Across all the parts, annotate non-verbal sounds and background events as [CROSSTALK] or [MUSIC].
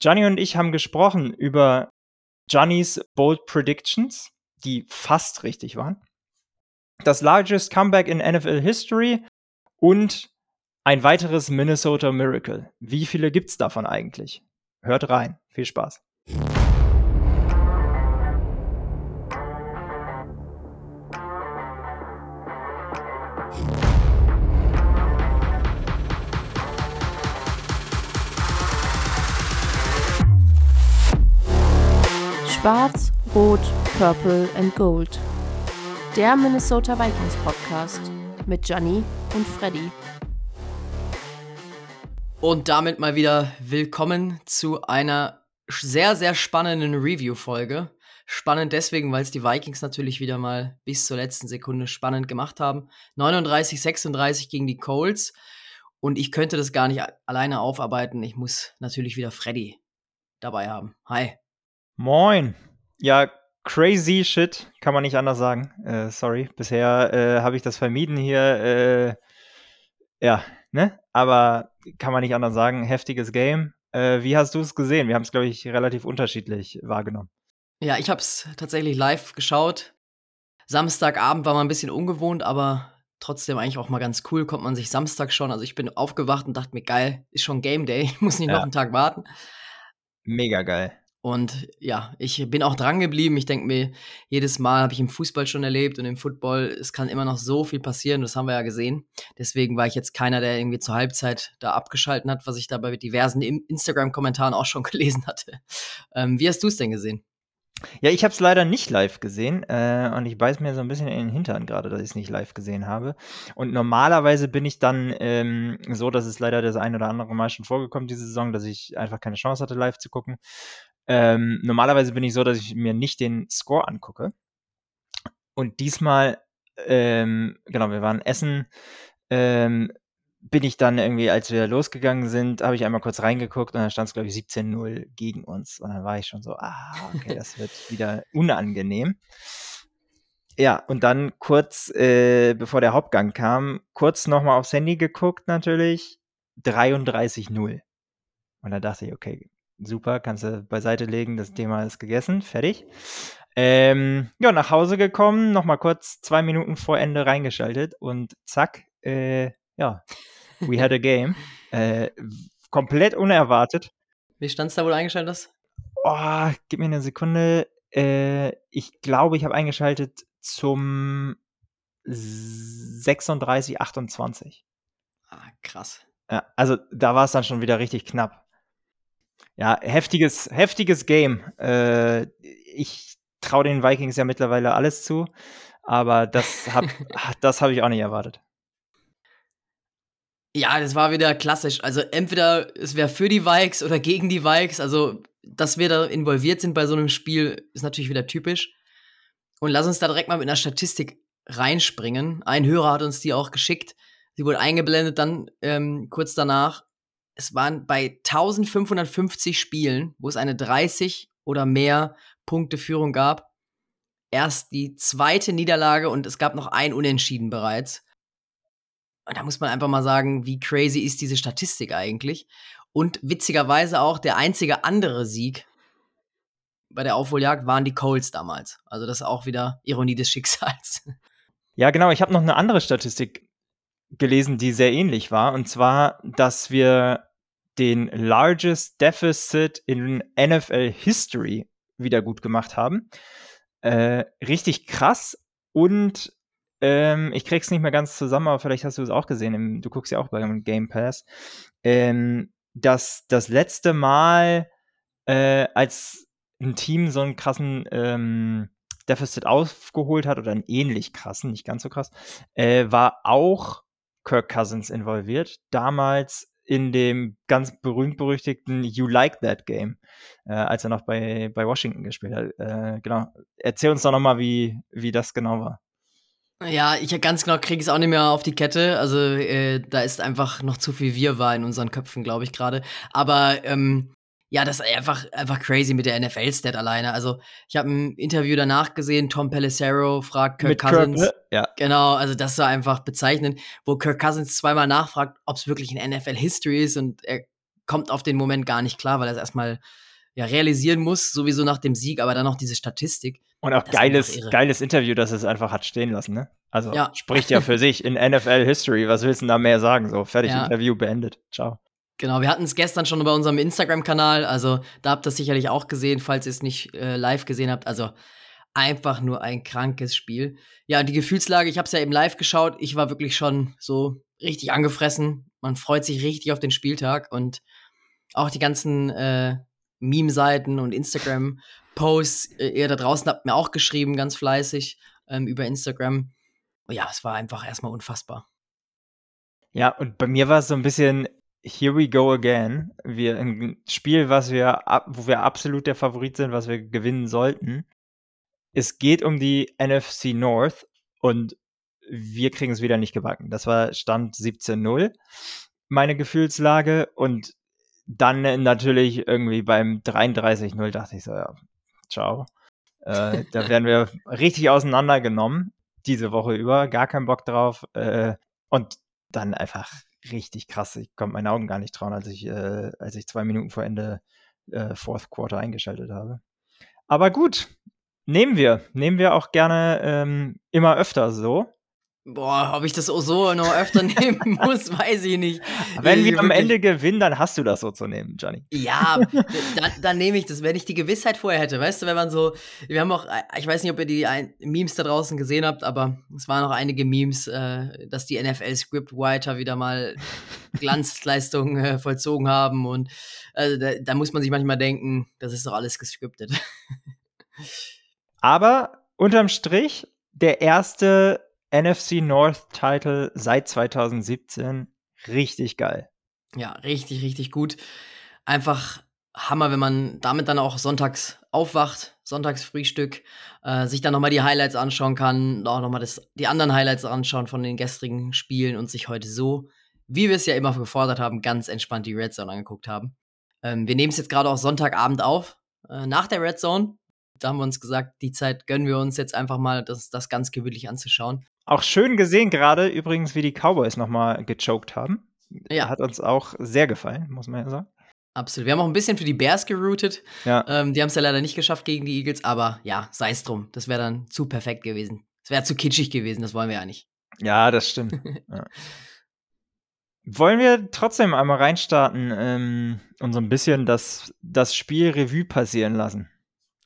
Gianni und ich haben gesprochen über Giannis Bold Predictions, die fast richtig waren. Das largest comeback in NFL History und ein weiteres Minnesota Miracle. Wie viele gibt's davon eigentlich? Hört rein. Viel Spaß. Schwarz, Rot, Purple and Gold. Der Minnesota Vikings Podcast mit Gianni und Freddy. Und damit mal wieder willkommen zu einer sehr, sehr spannenden Review-Folge. Spannend deswegen, weil es die Vikings natürlich wieder mal bis zur letzten Sekunde spannend gemacht haben. 39, 36 gegen die Colts. Und ich könnte das gar nicht alleine aufarbeiten. Ich muss natürlich wieder Freddy dabei haben. Hi. Moin. Ja, crazy shit, kann man nicht anders sagen. Äh, sorry, bisher äh, habe ich das vermieden hier. Äh, ja, ne? Aber kann man nicht anders sagen. Heftiges Game. Äh, wie hast du es gesehen? Wir haben es, glaube ich, relativ unterschiedlich wahrgenommen. Ja, ich habe es tatsächlich live geschaut. Samstagabend war mal ein bisschen ungewohnt, aber trotzdem eigentlich auch mal ganz cool. Kommt man sich Samstag schon. Also ich bin aufgewacht und dachte mir, geil, ist schon Game Day. [LAUGHS] Ich muss nicht ja. noch einen Tag warten. Mega geil. Und ja, ich bin auch dran geblieben. Ich denke mir, jedes Mal habe ich im Fußball schon erlebt und im Football, es kann immer noch so viel passieren, das haben wir ja gesehen. Deswegen war ich jetzt keiner, der irgendwie zur Halbzeit da abgeschalten hat, was ich da bei diversen Instagram-Kommentaren auch schon [LAUGHS] gelesen hatte. Ähm, wie hast du es denn gesehen? Ja, ich habe es leider nicht live gesehen äh, und ich beiß mir so ein bisschen in den Hintern gerade, dass ich es nicht live gesehen habe. Und normalerweise bin ich dann ähm, so, dass es leider das ein oder andere Mal schon vorgekommen diese Saison, dass ich einfach keine Chance hatte, live zu gucken. Ähm, normalerweise bin ich so, dass ich mir nicht den Score angucke. Und diesmal, ähm, genau, wir waren essen, ähm, bin ich dann irgendwie, als wir losgegangen sind, habe ich einmal kurz reingeguckt und dann stand es, glaube ich, 17-0 gegen uns. Und dann war ich schon so, ah, okay, das wird [LAUGHS] wieder unangenehm. Ja, und dann kurz, äh, bevor der Hauptgang kam, kurz nochmal aufs Handy geguckt natürlich, 33-0. Und da dachte ich, okay, super, kannst du beiseite legen, das Thema ist gegessen, fertig. Ähm, ja, nach Hause gekommen, nochmal kurz zwei Minuten vor Ende reingeschaltet und zack, äh, ja, we had a game. [LAUGHS] äh, komplett unerwartet. Wie stand's da, wo du eingeschaltet hast? Oh, gib mir eine Sekunde. Äh, ich glaube, ich habe eingeschaltet zum 36, 28. Ah, krass. Ja, also da war es dann schon wieder richtig knapp. Ja, heftiges, heftiges Game. Äh, ich traue den Vikings ja mittlerweile alles zu, aber das habe [LAUGHS] das hab ich auch nicht erwartet. Ja, das war wieder klassisch. Also entweder es wäre für die Vikes oder gegen die Vikes. Also, dass wir da involviert sind bei so einem Spiel, ist natürlich wieder typisch. Und lass uns da direkt mal mit einer Statistik reinspringen. Ein Hörer hat uns die auch geschickt. Sie wurde eingeblendet dann ähm, kurz danach es waren bei 1550 Spielen, wo es eine 30 oder mehr Punkte Führung gab, erst die zweite Niederlage und es gab noch ein Unentschieden bereits. Und da muss man einfach mal sagen, wie crazy ist diese Statistik eigentlich? Und witzigerweise auch der einzige andere Sieg bei der Aufholjagd waren die Colts damals. Also das ist auch wieder Ironie des Schicksals. [LAUGHS] Ja, genau. Ich habe noch eine andere Statistik gelesen, die sehr ähnlich war. Und zwar, dass wir den largest deficit in NFL History wieder gut gemacht haben. Äh, richtig krass und ähm, ich krieg's nicht mehr ganz zusammen, aber vielleicht hast du es auch gesehen. Im, du guckst ja auch beim Game Pass. Ähm, dass das letzte Mal, äh, als ein Team so einen krassen ähm, Deficit aufgeholt hat oder einen ähnlich krassen, nicht ganz so krass, äh, war auch Kirk Cousins involviert. Damals in dem ganz berühmt-berüchtigten You Like That Game, äh, als er noch bei, bei Washington gespielt hat. Äh, genau. Erzähl uns doch nochmal, wie, wie das genau war. Ja, ich ganz genau kriege es auch nicht mehr auf die Kette. Also äh, da ist einfach noch zu viel Wirrwarr in unseren Köpfen, glaube ich gerade. Aber ähm, ja, das ist einfach, einfach crazy mit der NFL-Stat alleine. Also, ich habe ein Interview danach gesehen, Tom Pelissero fragt Kirk mit Cousins. Kirk, ne? ja. Genau, also das war einfach bezeichnend, wo Kirk Cousins zweimal nachfragt, ob es wirklich ein NFL-History ist und er kommt auf den Moment gar nicht klar, weil er es erstmal ja, realisieren muss, sowieso nach dem Sieg, aber dann noch diese Statistik. Und auch geiles, geiles Interview, dass es einfach hat stehen lassen, ne? Also ja. spricht ja für sich in NFL History. Was willst du da mehr sagen? So, fertig, ja. Interview beendet. Ciao. Genau, wir hatten es gestern schon bei unserem Instagram-Kanal, also da habt ihr es sicherlich auch gesehen, falls ihr es nicht äh, live gesehen habt. Also einfach nur ein krankes Spiel. Ja, die Gefühlslage, ich habe es ja eben live geschaut, ich war wirklich schon so richtig angefressen. Man freut sich richtig auf den Spieltag und auch die ganzen äh, Meme-Seiten und Instagram-Posts. Äh, ihr da draußen habt mir auch geschrieben, ganz fleißig ähm, über Instagram. Ja, es war einfach erstmal unfassbar. Ja, und bei mir war es so ein bisschen Here we go again. Wir ein Spiel, was wir wo wir absolut der Favorit sind, was wir gewinnen sollten. Es geht um die NFC North und wir kriegen es wieder nicht gebacken. Das war Stand 17-0, meine Gefühlslage. Und dann natürlich irgendwie beim 33-0 dachte ich so, ja, ciao. Äh, da [LAUGHS] werden wir richtig auseinandergenommen diese Woche über, gar keinen Bock drauf. Äh, und dann einfach richtig krass. Ich konnte meinen Augen gar nicht trauen, als ich, äh, als ich zwei Minuten vor Ende äh, Fourth Quarter eingeschaltet habe. Aber gut, nehmen wir. Nehmen wir auch gerne ähm, immer öfter so. Boah, ob ich das auch so noch öfter [LAUGHS] nehmen muss, weiß ich nicht. Wenn wir am Ende gewinnen, dann hast du das so zu nehmen, Johnny. Ja, dann, dann nehme ich das, wenn ich die Gewissheit vorher hätte. Weißt du, wenn man so, wir haben auch, ich weiß nicht, ob ihr die Memes da draußen gesehen habt, aber es waren auch einige Memes, äh, dass die NFL-Scriptwriter wieder mal Glanzleistungen äh, vollzogen haben und äh, da, da muss man sich manchmal denken, das ist doch alles gescriptet. aber unterm Strich, der erste NFC North Title seit 2017. Richtig geil. Ja, richtig, richtig gut. Einfach Hammer, wenn man damit dann auch sonntags aufwacht, Sonntagsfrühstück, äh, sich dann nochmal die Highlights anschauen kann, auch nochmal die anderen Highlights anschauen von den gestrigen Spielen und sich heute so, wie wir es ja immer gefordert haben, ganz entspannt die Red Zone angeguckt haben. Ähm, wir nehmen es jetzt gerade auch Sonntagabend auf, äh, nach der Red Zone. Da haben wir uns gesagt, die Zeit gönnen wir uns jetzt einfach mal, das, das ganz gewöhnlich anzuschauen. Auch schön gesehen gerade übrigens, wie die Cowboys nochmal gechoked haben. Ja. Hat uns auch sehr gefallen, muss man ja sagen. Absolut. Wir haben auch ein bisschen für die Bears geroutet. Ja. Ähm, die haben es ja leider nicht geschafft gegen die Eagles, aber ja, sei es drum. Das wäre dann zu perfekt gewesen. Es wäre zu kitschig gewesen, das wollen wir ja nicht. Ja, das stimmt. [LAUGHS] ja. Wollen wir trotzdem einmal reinstarten ähm, und so ein bisschen das, das Spiel Revue passieren lassen?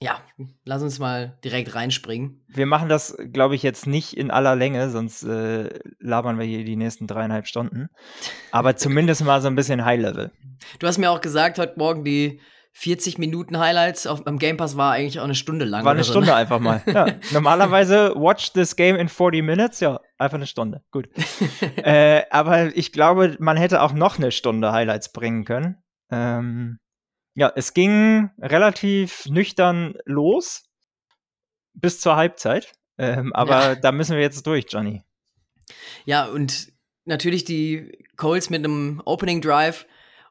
Ja, lass uns mal direkt reinspringen. Wir machen das, glaube ich, jetzt nicht in aller Länge, sonst äh, labern wir hier die nächsten dreieinhalb Stunden. Aber [LAUGHS] zumindest mal so ein bisschen High-Level. Du hast mir auch gesagt, heute Morgen die 40 Minuten Highlights auf, am Game Pass war eigentlich auch eine Stunde lang. War eine Stunde so, ne? einfach mal. [LAUGHS] Ja. Normalerweise watch this game in 40 minutes, ja, einfach eine Stunde. Gut. [LAUGHS] äh, aber ich glaube, man hätte auch noch eine Stunde Highlights bringen können. Ähm, ja, es ging relativ nüchtern los bis zur Halbzeit. Ähm, aber ja. da müssen wir jetzt durch, Johnny. Ja, und natürlich die Colts mit einem Opening Drive.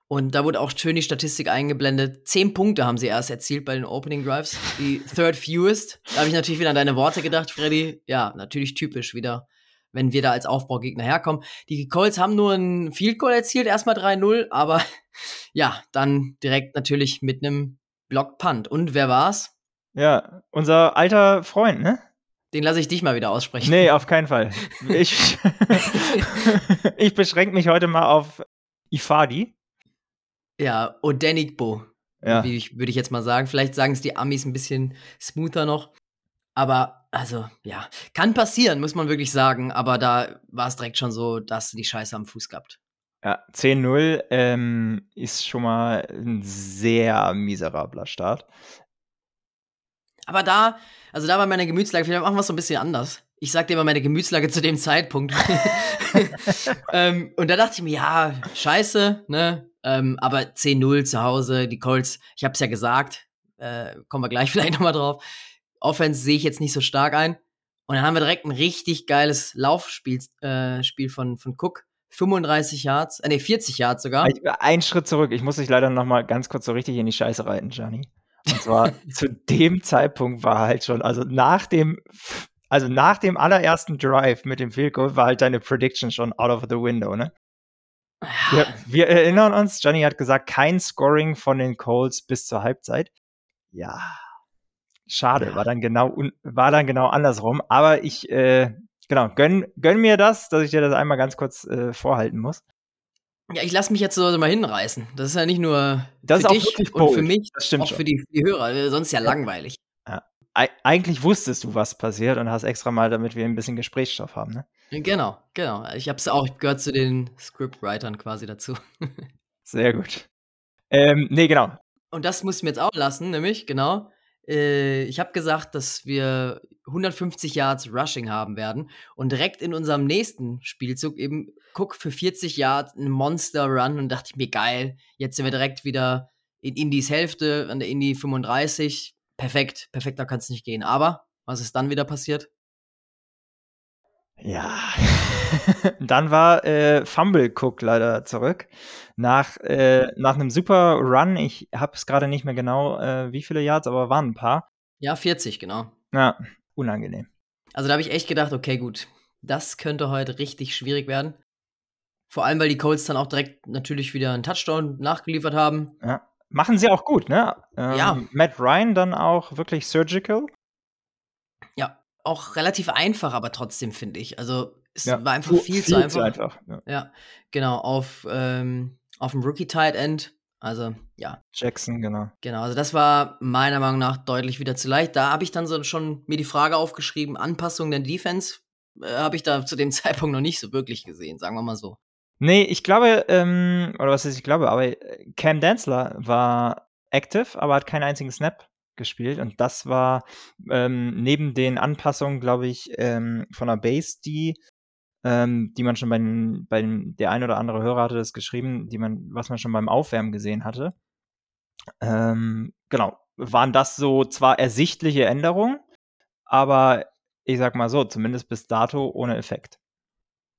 Und da wurde auch schön die Statistik eingeblendet. Zehn Punkte haben sie erst erzielt bei den Opening Drives. Die third fewest. Da habe ich natürlich wieder an deine Worte gedacht, Freddy. Ja, natürlich typisch wieder wenn wir da als Aufbaugegner herkommen. Die Colts haben nur ein Field Goal erzielt, erstmal 3-0, aber [LAUGHS] ja, dann direkt natürlich mit einem Block Punt. Und wer war's? Ja, unser alter Freund, ne? Den lasse ich dich mal wieder aussprechen. Nee, [LAUGHS] auf keinen Fall. Ich, [LAUGHS] ich beschränke mich heute mal auf Ifadi. Ja, Odenigbo. Ja. Wie würde ich jetzt mal sagen. Vielleicht sagen es die Amis ein bisschen smoother noch. Aber, also, ja, kann passieren, muss man wirklich sagen. Aber da war es direkt schon so, dass die Scheiße am Fuß gehabt. Ja, 10-0 ähm, ist schon mal ein sehr miserabler Start. Aber da, also da war meine Gemütslage, vielleicht machen wir es so ein bisschen anders. Ich sag dir mal meine Gemütslage zu dem Zeitpunkt. [LAUGHS] ähm, und da dachte ich mir, ja, scheiße, ne? Ähm, aber 10-0 zu Hause, die Colts, ich hab's ja gesagt, äh, kommen wir gleich [LAUGHS] vielleicht nochmal drauf. Offense sehe ich jetzt nicht so stark ein. Und dann haben wir direkt ein richtig geiles Laufspiel äh, Spiel von, von Cook. 35 Yards, äh, nee, 40 Yards sogar. Ein Schritt zurück. Ich muss dich leider noch mal ganz kurz so richtig in die Scheiße reiten, Gianni. Und zwar [LAUGHS] zu dem Zeitpunkt war halt schon, also nach dem, also nach dem allerersten Drive mit dem Field Goal war halt deine Prediction schon out of the window, ne? Wir, wir erinnern uns, Johnny hat gesagt, kein Scoring von den Colts bis zur Halbzeit. Ja, schade, Ja. war dann genau war dann genau andersrum. Aber ich äh, genau gönn, gönn mir das, dass ich dir das einmal ganz kurz äh, vorhalten muss. Ja, ich lasse mich jetzt so mal hinreißen. Das ist ja nicht nur Das für ist auch dich und für mich, Das stimmt auch schon. für die, für die Hörer. äh, Sonst ja langweilig. Eig eigentlich wusstest du, was passiert und hast extra mal, damit wir ein bisschen Gesprächsstoff haben. Ne? Genau, genau. Ich habe es auch ich gehört zu den Scriptwritern quasi dazu. [LAUGHS] Sehr gut. Ähm, nee, genau. Und das mussten wir jetzt auch lassen, nämlich, genau. Äh, ich habe gesagt, dass wir 150 Yards Rushing haben werden und direkt in unserem nächsten Spielzug eben guck für 40 Yards einen Monster Run und dachte ich mir, geil, jetzt sind wir direkt wieder in Indies Hälfte, an der Indie 35. Perfekt, perfekter kann es nicht gehen. Aber was ist dann wieder passiert? Ja. [LAUGHS] Dann war äh, Fumble Cook leider zurück. Nach, äh, nach einem super Run, ich habe es gerade nicht mehr genau, äh, wie viele Yards, aber waren ein paar. Ja, 40, genau. Ja, unangenehm. Also da habe ich echt gedacht, okay, gut, das könnte heute richtig schwierig werden. Vor allem, weil die Colts dann auch direkt natürlich wieder einen Touchdown nachgeliefert haben. Ja. Machen sie auch gut, ne? Ähm, Ja. Matt Ryan dann auch wirklich surgical. Ja, auch relativ einfach, aber trotzdem finde ich. Also es Ja, war einfach fu- viel, zu einfach. Ja. Ja, genau, auf, ähm, auf dem Rookie Tight End. Also, ja, Jackson, genau. genau. Also das war meiner Meinung nach deutlich wieder zu leicht. Da habe ich dann so schon mir die Frage aufgeschrieben, Anpassung der Defense äh, habe ich da zu dem [LAUGHS] Zeitpunkt noch nicht so wirklich gesehen, sagen wir mal so. Nee, ich glaube, ähm, oder was ist, ich glaube, aber äh, Cam Danzler war active, aber hat keinen einzigen Snap gespielt. Und das war ähm, neben den Anpassungen, glaube ich, ähm, von der Base, die, ähm, die man schon bei, den- bei den- der ein oder andere Hörer hatte das geschrieben, die man, was man schon beim Aufwärmen gesehen hatte. Ähm, genau, waren das so zwar ersichtliche Änderungen, aber ich sag mal so, zumindest bis dato ohne Effekt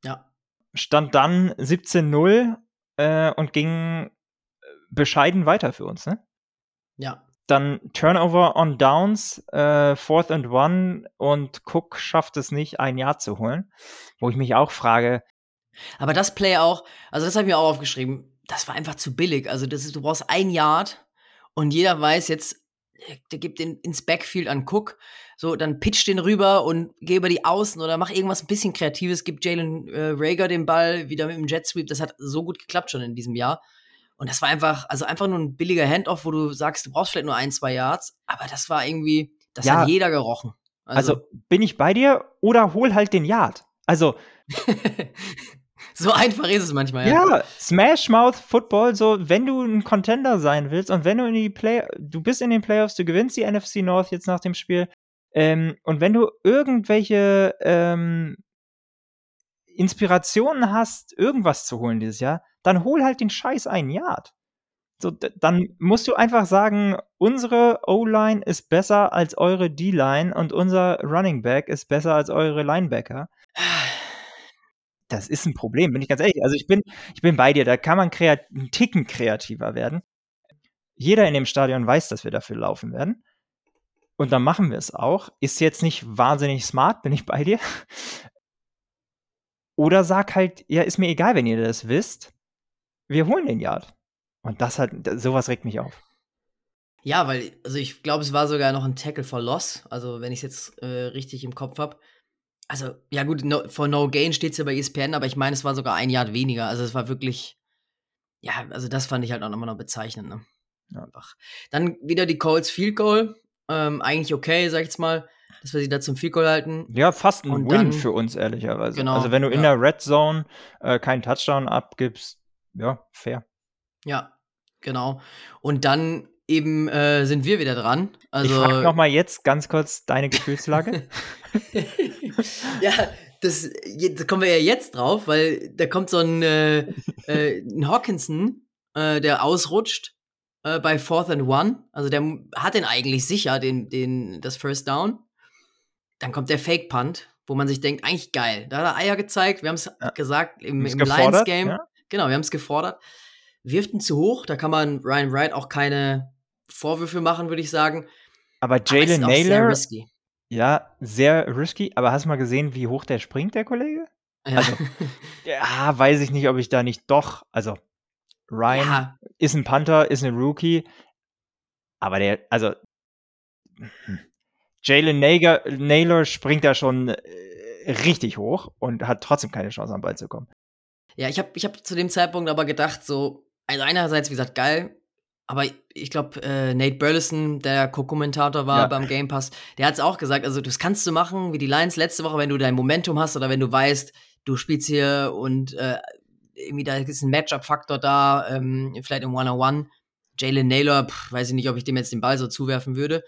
Ja, stand dann 17-0 äh, und ging äh, bescheiden weiter für uns. Ne? ja. Dann Turnover on Downs, äh, Fourth and One und Cook schafft es nicht, ein Jahr zu holen. Wo ich mich auch frage, Aber das Play auch, also das habe ich mir auch aufgeschrieben, das war einfach zu billig. Also das ist, du brauchst ein Yard und jeder weiß jetzt, der- gibt den ins Backfield an Cook, so dann pitch den rüber und geh über die Außen oder mach irgendwas ein bisschen Kreatives, gib Jalen äh, Rager den Ball wieder mit dem Jet Sweep. Das hat so gut geklappt schon in diesem Jahr. Und das war einfach, also einfach nur ein billiger Handoff, wo du sagst, du brauchst vielleicht nur ein, zwei Yards, aber das war irgendwie, das Ja. hat jeder gerochen. also, bin ich bei dir oder hol halt den Yard? Also, [LAUGHS] so einfach ist es manchmal, ja, Smash Mouth Football, so, wenn du ein Contender sein willst und wenn du in die Play, du bist in den Playoffs, du gewinnst die NFC North jetzt nach dem Spiel, ähm, und wenn du irgendwelche ähm, Inspirationen hast, irgendwas zu holen dieses Jahr, dann hol halt den Scheiß ein Yard. So, dann musst du einfach sagen, unsere O-Line ist besser als eure D-Line und unser Running Back ist besser als eure Linebacker. Das ist ein Problem, bin ich ganz ehrlich. Also ich bin, ich bin bei dir, da kann man kreat einen Ticken kreativer werden. Jeder in dem Stadion weiß, dass wir dafür laufen werden. Und dann machen wir es auch. Ist jetzt nicht wahnsinnig smart, bin ich bei dir. Oder sag halt, ja, ist mir egal, wenn ihr das wisst. Wir holen den Yard. Und das hat, sowas regt mich auf. Ja, weil, also ich glaube, es war sogar noch ein Tackle for Loss, also wenn ich es jetzt äh, richtig im Kopf habe. Also, ja gut, no, for No Gain steht es ja bei ESPN, aber ich meine, es war sogar ein Yard weniger. Also es war wirklich, ja, also das fand ich halt auch nochmal noch bezeichnend. Ne? Ja. Einfach. Dann wieder die Colts Field Goal. Ähm, eigentlich okay, sag ich jetzt mal, dass wir sie da zum Field Goal halten. Ja, fast ein Und Win dann- für uns, ehrlicherweise. Genau, also wenn du in ja. der Red Zone äh, keinen Touchdown abgibst, ja, fair. Ja, genau. Und dann eben äh, sind wir wieder dran. Also, ich frage nochmal jetzt ganz kurz deine Gefühlslage. [LAUGHS] [LAUGHS] ja, das, da kommen wir ja jetzt drauf, weil da kommt so ein, äh, äh, ein Hawkinson, äh, der ausrutscht äh, bei Fourth and One. Also der hat den eigentlich sicher, den, den, das First Down. Dann kommt der Fake Punt, wo man sich denkt, eigentlich geil. Da hat er Eier gezeigt. Wir haben es Ja. gesagt im, im gefordert, Lions Game. ja. Genau, wir haben es gefordert. Wirft ihn zu hoch. Da kann man Ryan Wright auch keine Vorwürfe machen, würde ich sagen. Aber Jalen sehr Naylor, risky. ja, sehr risky. Aber hast du mal gesehen, wie hoch der springt, der Kollege? Ja. Also, [LAUGHS] ja, weiß ich nicht, ob ich da nicht doch, also Ryan ja. ist ein Panther, ist ein Rookie, aber der, also hm, Jalen Naylor springt da schon äh, richtig hoch und hat trotzdem keine Chance, am Ball zu kommen. Ja, ich habe ich hab zu dem Zeitpunkt aber gedacht, so, also einerseits, wie gesagt, geil, aber ich glaube, äh, Nate Burleson, der Co-Kommentator war ja. beim Game Pass, der hat es auch gesagt, also das kannst du machen, wie die Lions letzte Woche, wenn du dein Momentum hast oder wenn du weißt, du spielst hier und äh, irgendwie da ist ein Matchup-Faktor da, ähm, vielleicht im One-on-One. Jalen Naylor, pff, weiß ich nicht, ob ich dem jetzt den Ball so zuwerfen würde.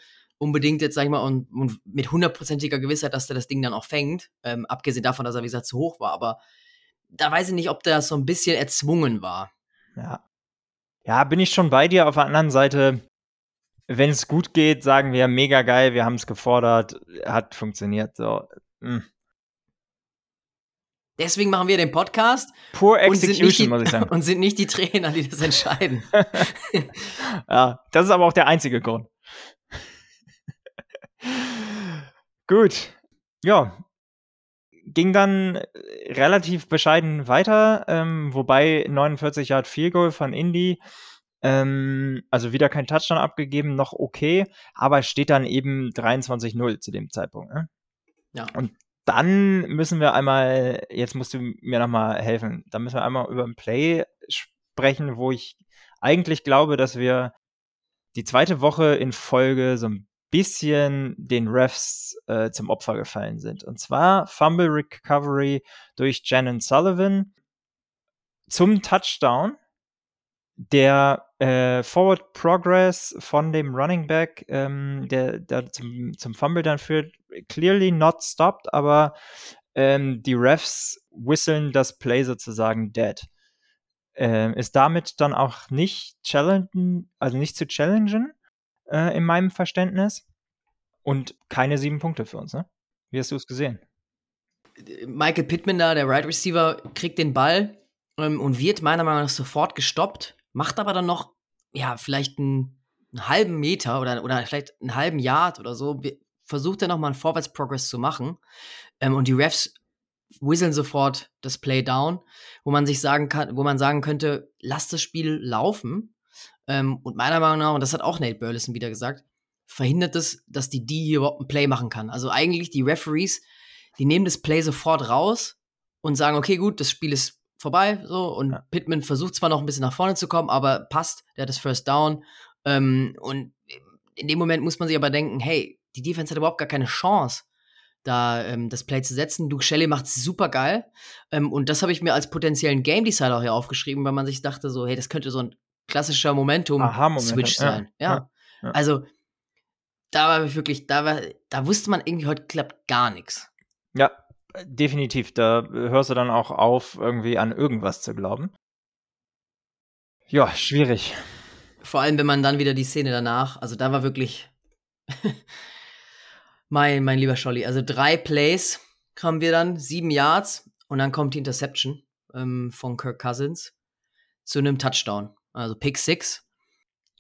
Unbedingt jetzt, sag ich mal, und, und mit hundertprozentiger Gewissheit, dass der das Ding dann auch fängt. Ähm, abgesehen davon, dass er, wie gesagt, zu hoch war. Aber da weiß ich nicht, ob der so ein bisschen erzwungen war. Ja. Ja, bin ich schon bei dir. Auf der anderen Seite, wenn es gut geht, sagen wir mega geil, wir haben es gefordert, hat funktioniert. So. Hm. Deswegen machen wir den Podcast. Poor Execution, die, muss ich sagen. [LAUGHS] Und sind nicht die Trainer, die das entscheiden. [LAUGHS] ja, das ist aber auch der einzige Grund. Gut. Ja. Ging dann relativ bescheiden weiter, ähm, wobei 49 Yard Field Goal von Indy. Ähm, also wieder kein Touchdown abgegeben, noch okay, aber steht dann eben 23-0 zu dem Zeitpunkt. Ne? Ja. Und dann müssen wir einmal, jetzt musst du mir nochmal helfen, dann müssen wir einmal über ein Play sprechen, wo ich eigentlich glaube, dass wir die zweite Woche in Folge so ein bisschen den Refs äh, zum Opfer gefallen sind. Und zwar Fumble Recovery durch Janon Sullivan zum Touchdown der äh, Forward Progress von dem Running Back, ähm, der, der zum, zum Fumble dann führt, clearly not stopped, aber ähm, die Refs whistlen das Play sozusagen dead. Ähm, ist damit dann auch nicht challengen, also nicht zu challengen, äh, in meinem Verständnis. Und keine sieben Punkte für uns, ne? Wie hast du es gesehen? Michael Pittman da, der right Receiver, kriegt den Ball ähm, und wird meiner Meinung nach sofort gestoppt macht aber dann noch, ja, vielleicht einen, einen halben Meter oder, oder vielleicht einen halben Yard oder so, versucht er nochmal einen Vorwärtsprogress zu machen. Ähm, und die Refs whistlen sofort das Play down, wo man sich sagen kann, wo man sagen könnte, lass das Spiel laufen. Ähm, und meiner Meinung nach, und das hat auch Nate Burleson wieder gesagt, verhindert es, dass die D hier überhaupt ein Play machen kann. Also eigentlich die Referees, die nehmen das Play sofort raus und sagen, okay, gut, das Spiel ist vorbei, so, und ja. Pittman versucht zwar noch ein bisschen nach vorne zu kommen, aber passt, der hat das First Down. Ähm, und in dem Moment muss man sich aber denken, hey, die Defense hat überhaupt gar keine Chance, da ähm, das Play zu setzen. Duke Shelley macht es super geil. Ähm, und das habe ich mir als potenziellen Game Decider auch hier aufgeschrieben, weil man sich dachte, so, hey, das könnte so ein klassischer Momentum-Switch sein. Ja. Ja. ja. Also, da war wirklich, da war, da wusste man irgendwie, heute klappt gar nichts. Ja, definitiv. Da hörst du dann auch auf, irgendwie an irgendwas zu glauben. Ja, schwierig. Vor allem, wenn man dann wieder die Szene danach, also da war wirklich [LAUGHS] mein, mein lieber Scholli. Also drei Plays kamen wir dann, sieben Yards und dann kommt die Interception ähm, von Kirk Cousins zu einem Touchdown. Also Pick Six.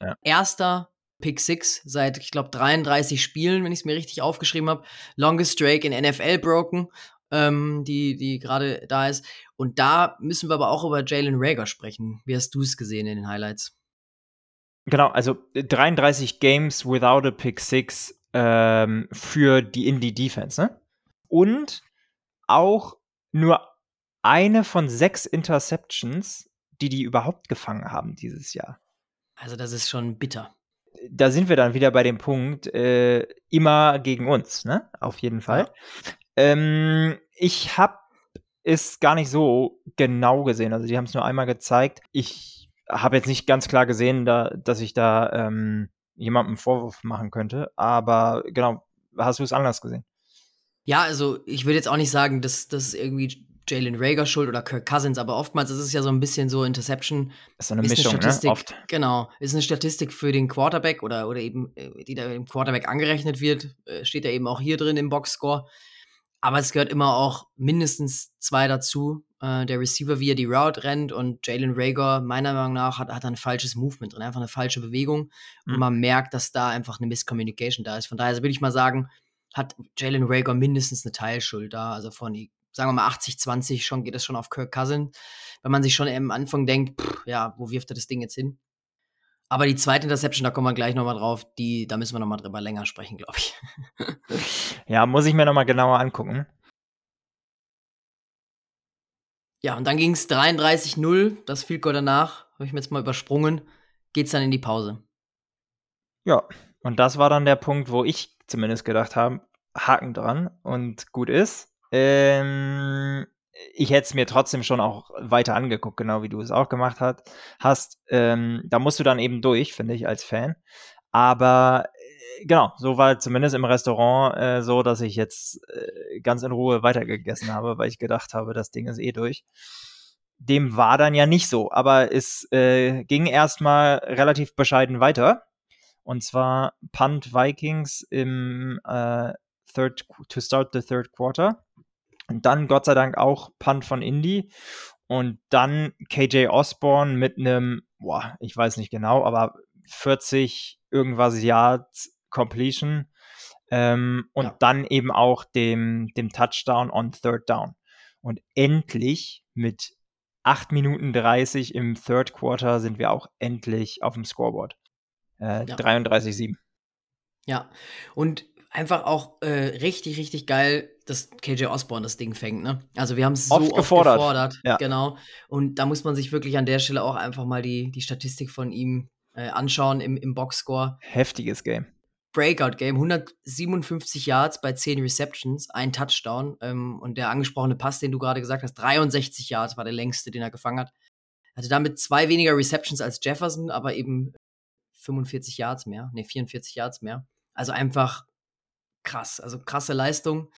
Ja. Erster Pick Six seit, ich glaube, 33 Spielen, wenn ich es mir richtig aufgeschrieben habe. Longest Streak in NFL broken ähm, die, die gerade da ist. Und da müssen wir aber auch über Jalen Rager sprechen. Wie hast du es gesehen in den Highlights? Genau, also 33 Games without a Pick Six ähm, für die Indie Defense, ne? Und auch nur eine von sechs Interceptions, die die überhaupt gefangen haben dieses Jahr. Also das ist schon bitter. Da sind wir dann wieder bei dem Punkt, äh, immer gegen uns, ne? Auf jeden Fall. Ja. Ähm, ich habe es gar nicht so genau gesehen. Also die haben es nur einmal gezeigt. Ich habe jetzt nicht ganz klar gesehen, da, dass ich da ähm, jemandem Vorwurf machen könnte. Aber genau, hast du es anders gesehen? Ja, also ich würde jetzt auch nicht sagen, dass das irgendwie Jalen Rager schuld oder Kirk Cousins, aber oftmals ist es ja so ein bisschen so Interception. Ist so eine ist Mischung, eine ne? Statistik, ne? Oft. Genau, ist eine Statistik für den Quarterback oder, oder eben, äh, die da dem Quarterback angerechnet wird, äh, steht ja eben auch hier drin im Boxscore. Aber es gehört immer auch mindestens zwei dazu. Äh, der Receiver, wie er die Route rennt und Jalen Rager, meiner Meinung nach, hat, hat ein falsches Movement drin, einfach eine falsche Bewegung. Mhm. Und man merkt, dass da einfach eine Miscommunication da ist. Von daher würde ich mal sagen, hat Jalen Rager mindestens eine Teilschuld da. Also von, sagen wir mal 80-20, schon geht es schon auf Kirk Cousin, wenn man sich schon am Anfang denkt, pff, ja, wo wirft er das Ding jetzt hin? Aber die zweite Interception, da kommen wir gleich nochmal drauf, die, da müssen wir nochmal drüber länger sprechen, glaube ich. [LAUGHS] ja, muss ich mir nochmal genauer angucken. Ja, und dann ging es 33-0, das Field Goal danach, habe ich mir jetzt mal übersprungen, geht es dann in die Pause. Ja, und das war dann der Punkt, wo ich zumindest gedacht habe, Haken dran und gut ist. Ähm, ich hätte es mir trotzdem schon auch weiter angeguckt, genau wie du es auch gemacht hat, hast. Ähm, da musst du dann eben durch, finde ich, als Fan. Aber äh, genau, so war zumindest im Restaurant äh, so, dass ich jetzt äh, ganz in Ruhe weitergegessen habe, weil ich gedacht habe, das Ding ist eh durch. Dem war dann ja nicht so, aber es äh, ging erstmal relativ bescheiden weiter. Und zwar Punt Vikings im äh, third to start the third quarter. Und dann Gott sei Dank auch Punt von Indy. Und dann KJ Osborne mit einem, boah, ich weiß nicht genau, aber 40 irgendwas Yards Completion. Ähm, und ja. dann eben auch dem, dem Touchdown on Third Down. Und endlich mit 8 Minuten 30 im Third Quarter sind wir auch endlich auf dem Scoreboard. Äh, ja. 33-7. Ja, und einfach auch äh, richtig, richtig geil, dass KJ Osborne das Ding fängt. Ne? Also wir haben es so oft, gefordert. gefordert ja. Genau. Und da muss man sich wirklich an der Stelle auch einfach mal die, die Statistik von ihm äh, anschauen im, im Boxscore. Heftiges Game. Breakout-Game, 157 Yards bei 10 Receptions, ein Touchdown. Ähm, und der angesprochene Pass, den du gerade gesagt hast, 63 Yards war der längste, den er gefangen hat. Hatte damit zwei weniger Receptions als Jefferson, aber eben 45 Yards mehr, ne, 44 Yards mehr. Also einfach krass, also krasse Leistung.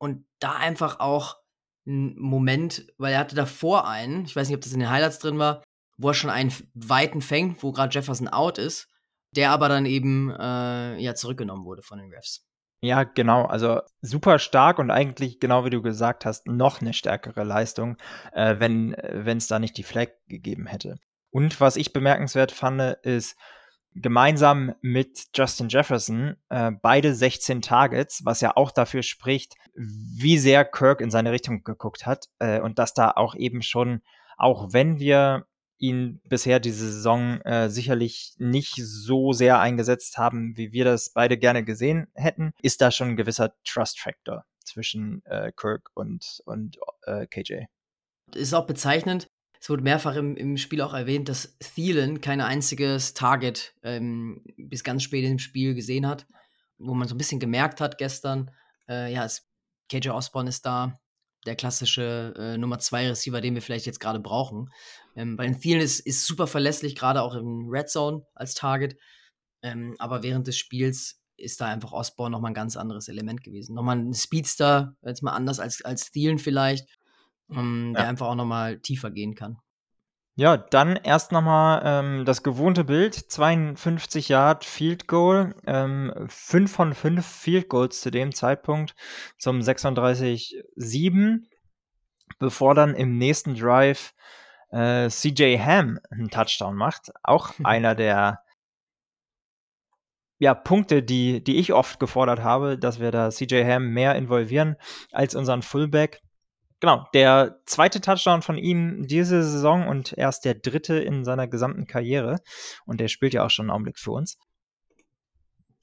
Und da einfach auch ein Moment, weil er hatte davor einen, ich weiß nicht, ob das in den Highlights drin war, wo er schon einen weiten fängt, wo gerade Jefferson out ist, der aber dann eben äh, ja zurückgenommen wurde von den Refs. Ja, genau. Also super stark und eigentlich, genau wie du gesagt hast, noch eine stärkere Leistung, äh, wenn es da nicht die Flag gegeben hätte. Und was ich bemerkenswert fand, ist, gemeinsam mit Justin Jefferson äh, beide 16 Targets, was ja auch dafür spricht, wie sehr Kirk in seine Richtung geguckt hat äh, und dass da auch eben schon, auch wenn wir ihn bisher diese Saison äh, sicherlich nicht so sehr eingesetzt haben, wie wir das beide gerne gesehen hätten, ist da schon ein gewisser Trust-Factor zwischen äh, Kirk und, und äh, KJ. Ist auch bezeichnend, es wurde mehrfach im, im Spiel auch erwähnt, dass Thielen kein einziges Target ähm, bis ganz spät im Spiel gesehen hat, wo man so ein bisschen gemerkt hat gestern, äh, ja, es, KJ Osborne ist da, der klassische äh, Nummer 2 Receiver, den wir vielleicht jetzt gerade brauchen. Ähm, bei den Thielen ist, ist super verlässlich, gerade auch im Red Zone als Target. Ähm, aber während des Spiels ist da einfach Osborne nochmal ein ganz anderes Element gewesen. Nochmal ein Speedster, jetzt mal anders als, als Thielen vielleicht um, der ja. einfach auch nochmal tiefer gehen kann. Ja, dann erst nochmal ähm, das gewohnte Bild, 52 Yard Field Goal, ähm, 5 von 5 Field Goals zu dem Zeitpunkt zum 36-7, bevor dann im nächsten Drive äh, CJ Ham einen Touchdown macht. Auch [LAUGHS] einer der ja, Punkte, die, die ich oft gefordert habe, dass wir da CJ Ham mehr involvieren als unseren Fullback genau, der zweite Touchdown von ihm diese Saison und erst der dritte in seiner gesamten Karriere. Und der spielt ja auch schon einen Augenblick für uns.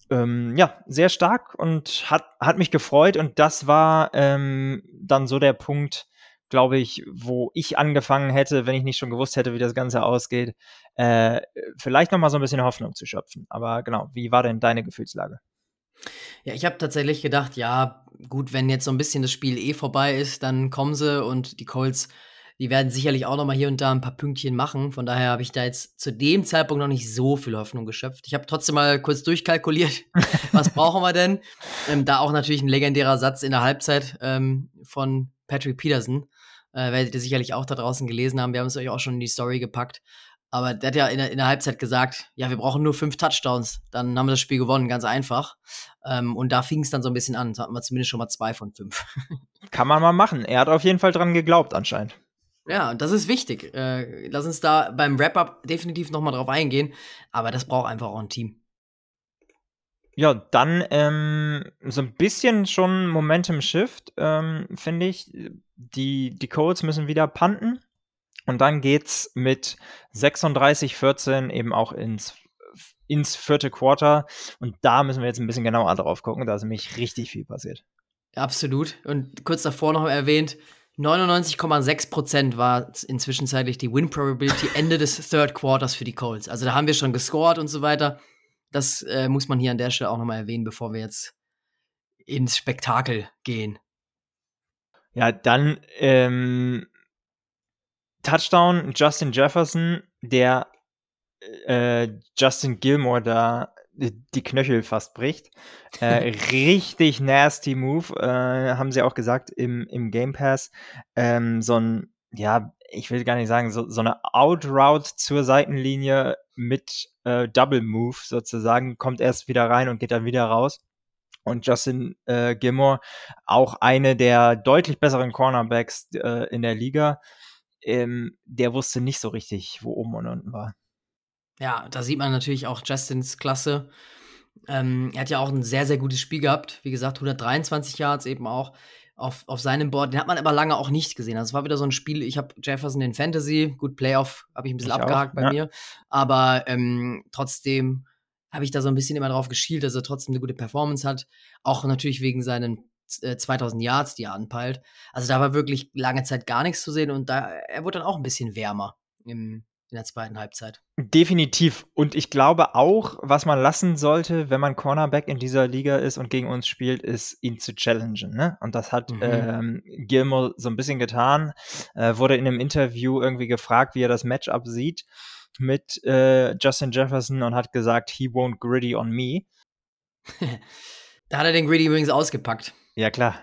Ähm, ja, sehr stark und hat, hat mich gefreut. Und das war ähm, dann so der Punkt, glaube ich, wo ich angefangen hätte, wenn ich nicht schon gewusst hätte, wie das Ganze ausgeht, äh, vielleicht noch mal so ein bisschen Hoffnung zu schöpfen. Aber genau, wie war denn deine Gefühlslage? Ja, ich habe tatsächlich gedacht, ja, gut, wenn jetzt so ein bisschen das Spiel eh vorbei ist, dann kommen sie und die Colts, die werden sicherlich auch noch mal hier und da ein paar Pünktchen machen. Von daher habe ich da jetzt zu dem Zeitpunkt noch nicht so viel Hoffnung geschöpft. Ich habe trotzdem mal kurz durchkalkuliert, [LAUGHS] was brauchen wir denn? Ähm, da auch natürlich ein legendärer Satz in der Halbzeit ähm, von Patrick Peterson. Äh, werdet ihr sicherlich auch da draußen gelesen haben. Wir haben es euch auch schon in die Story gepackt. Aber der hat ja in der, in der, Halbzeit gesagt, ja, wir brauchen nur fünf Touchdowns. Dann haben wir das Spiel gewonnen, ganz einfach. Ähm, und da fing es dann so ein bisschen an. Da hatten wir zumindest schon mal zwei von fünf. [LAUGHS] Kann man mal machen. Er hat auf jeden Fall dran geglaubt, anscheinend. Ja, das ist wichtig. Äh, lass uns da beim Wrap-Up definitiv nochmal drauf eingehen. Aber das braucht einfach auch ein Team. Ja, dann ähm, so ein bisschen schon Momentum Shift, ähm, finde ich. Die, die Colts müssen wieder punten. Und dann geht's mit 36-14 eben auch ins, ins vierte Quarter. Und da müssen wir jetzt ein bisschen genauer drauf gucken. Da ist nämlich richtig viel passiert. Absolut. Und kurz davor noch erwähnt, 99,6% war inzwischenzeitlich die Win Probability [LAUGHS] Ende des Third Quarters für die Colts. Also da haben wir schon gescored und so weiter. Das äh, muss man hier an der Stelle auch nochmal erwähnen, bevor wir jetzt ins Spektakel gehen. Ja, dann ähm, Touchdown Justin Jefferson, der äh, Justin Gilmore da die Knöchel fast bricht. Äh, [LAUGHS] richtig nasty Move, äh, haben sie auch gesagt im, im Game Pass. Ähm, so ein, ja, ich will gar nicht sagen, so, so eine Outroute zur Seitenlinie mit äh, Double Move sozusagen, kommt erst wieder rein und geht dann wieder raus. Und Justin äh, Gilmore, auch eine der deutlich besseren Cornerbacks äh, in der Liga, ähm, der wusste nicht so richtig, wo oben und unten war. Ja, da sieht man natürlich auch Justins Klasse. Ähm, er hat ja auch ein sehr, sehr gutes Spiel gehabt. Wie gesagt, 123 Yards eben auch auf, auf seinem Board. Den hat man aber lange auch nicht gesehen. Also es war wieder so ein Spiel, ich habe Jefferson in Fantasy, gut, Playoff habe ich ein bisschen ich abgehakt auch, bei ja. mir. Aber ähm, trotzdem habe ich da so ein bisschen immer drauf geschielt, dass er trotzdem eine gute Performance hat. Auch natürlich wegen seinen 2000 Yards, die er anpeilt. Also da war wirklich lange Zeit gar nichts zu sehen und da, er wurde dann auch ein bisschen wärmer im, in der zweiten Halbzeit. Definitiv. Und ich glaube auch, was man lassen sollte, wenn man Cornerback in dieser Liga ist und gegen uns spielt, ist ihn zu challengen. Ne? Und das hat mhm. ähm, Gilmore so ein bisschen getan. Äh, wurde in einem Interview irgendwie gefragt, wie er das Matchup sieht mit äh, Justin Jefferson und hat gesagt, he won't gritty on me. [LAUGHS] da hat er den Gritty übrigens ausgepackt. Ja, klar.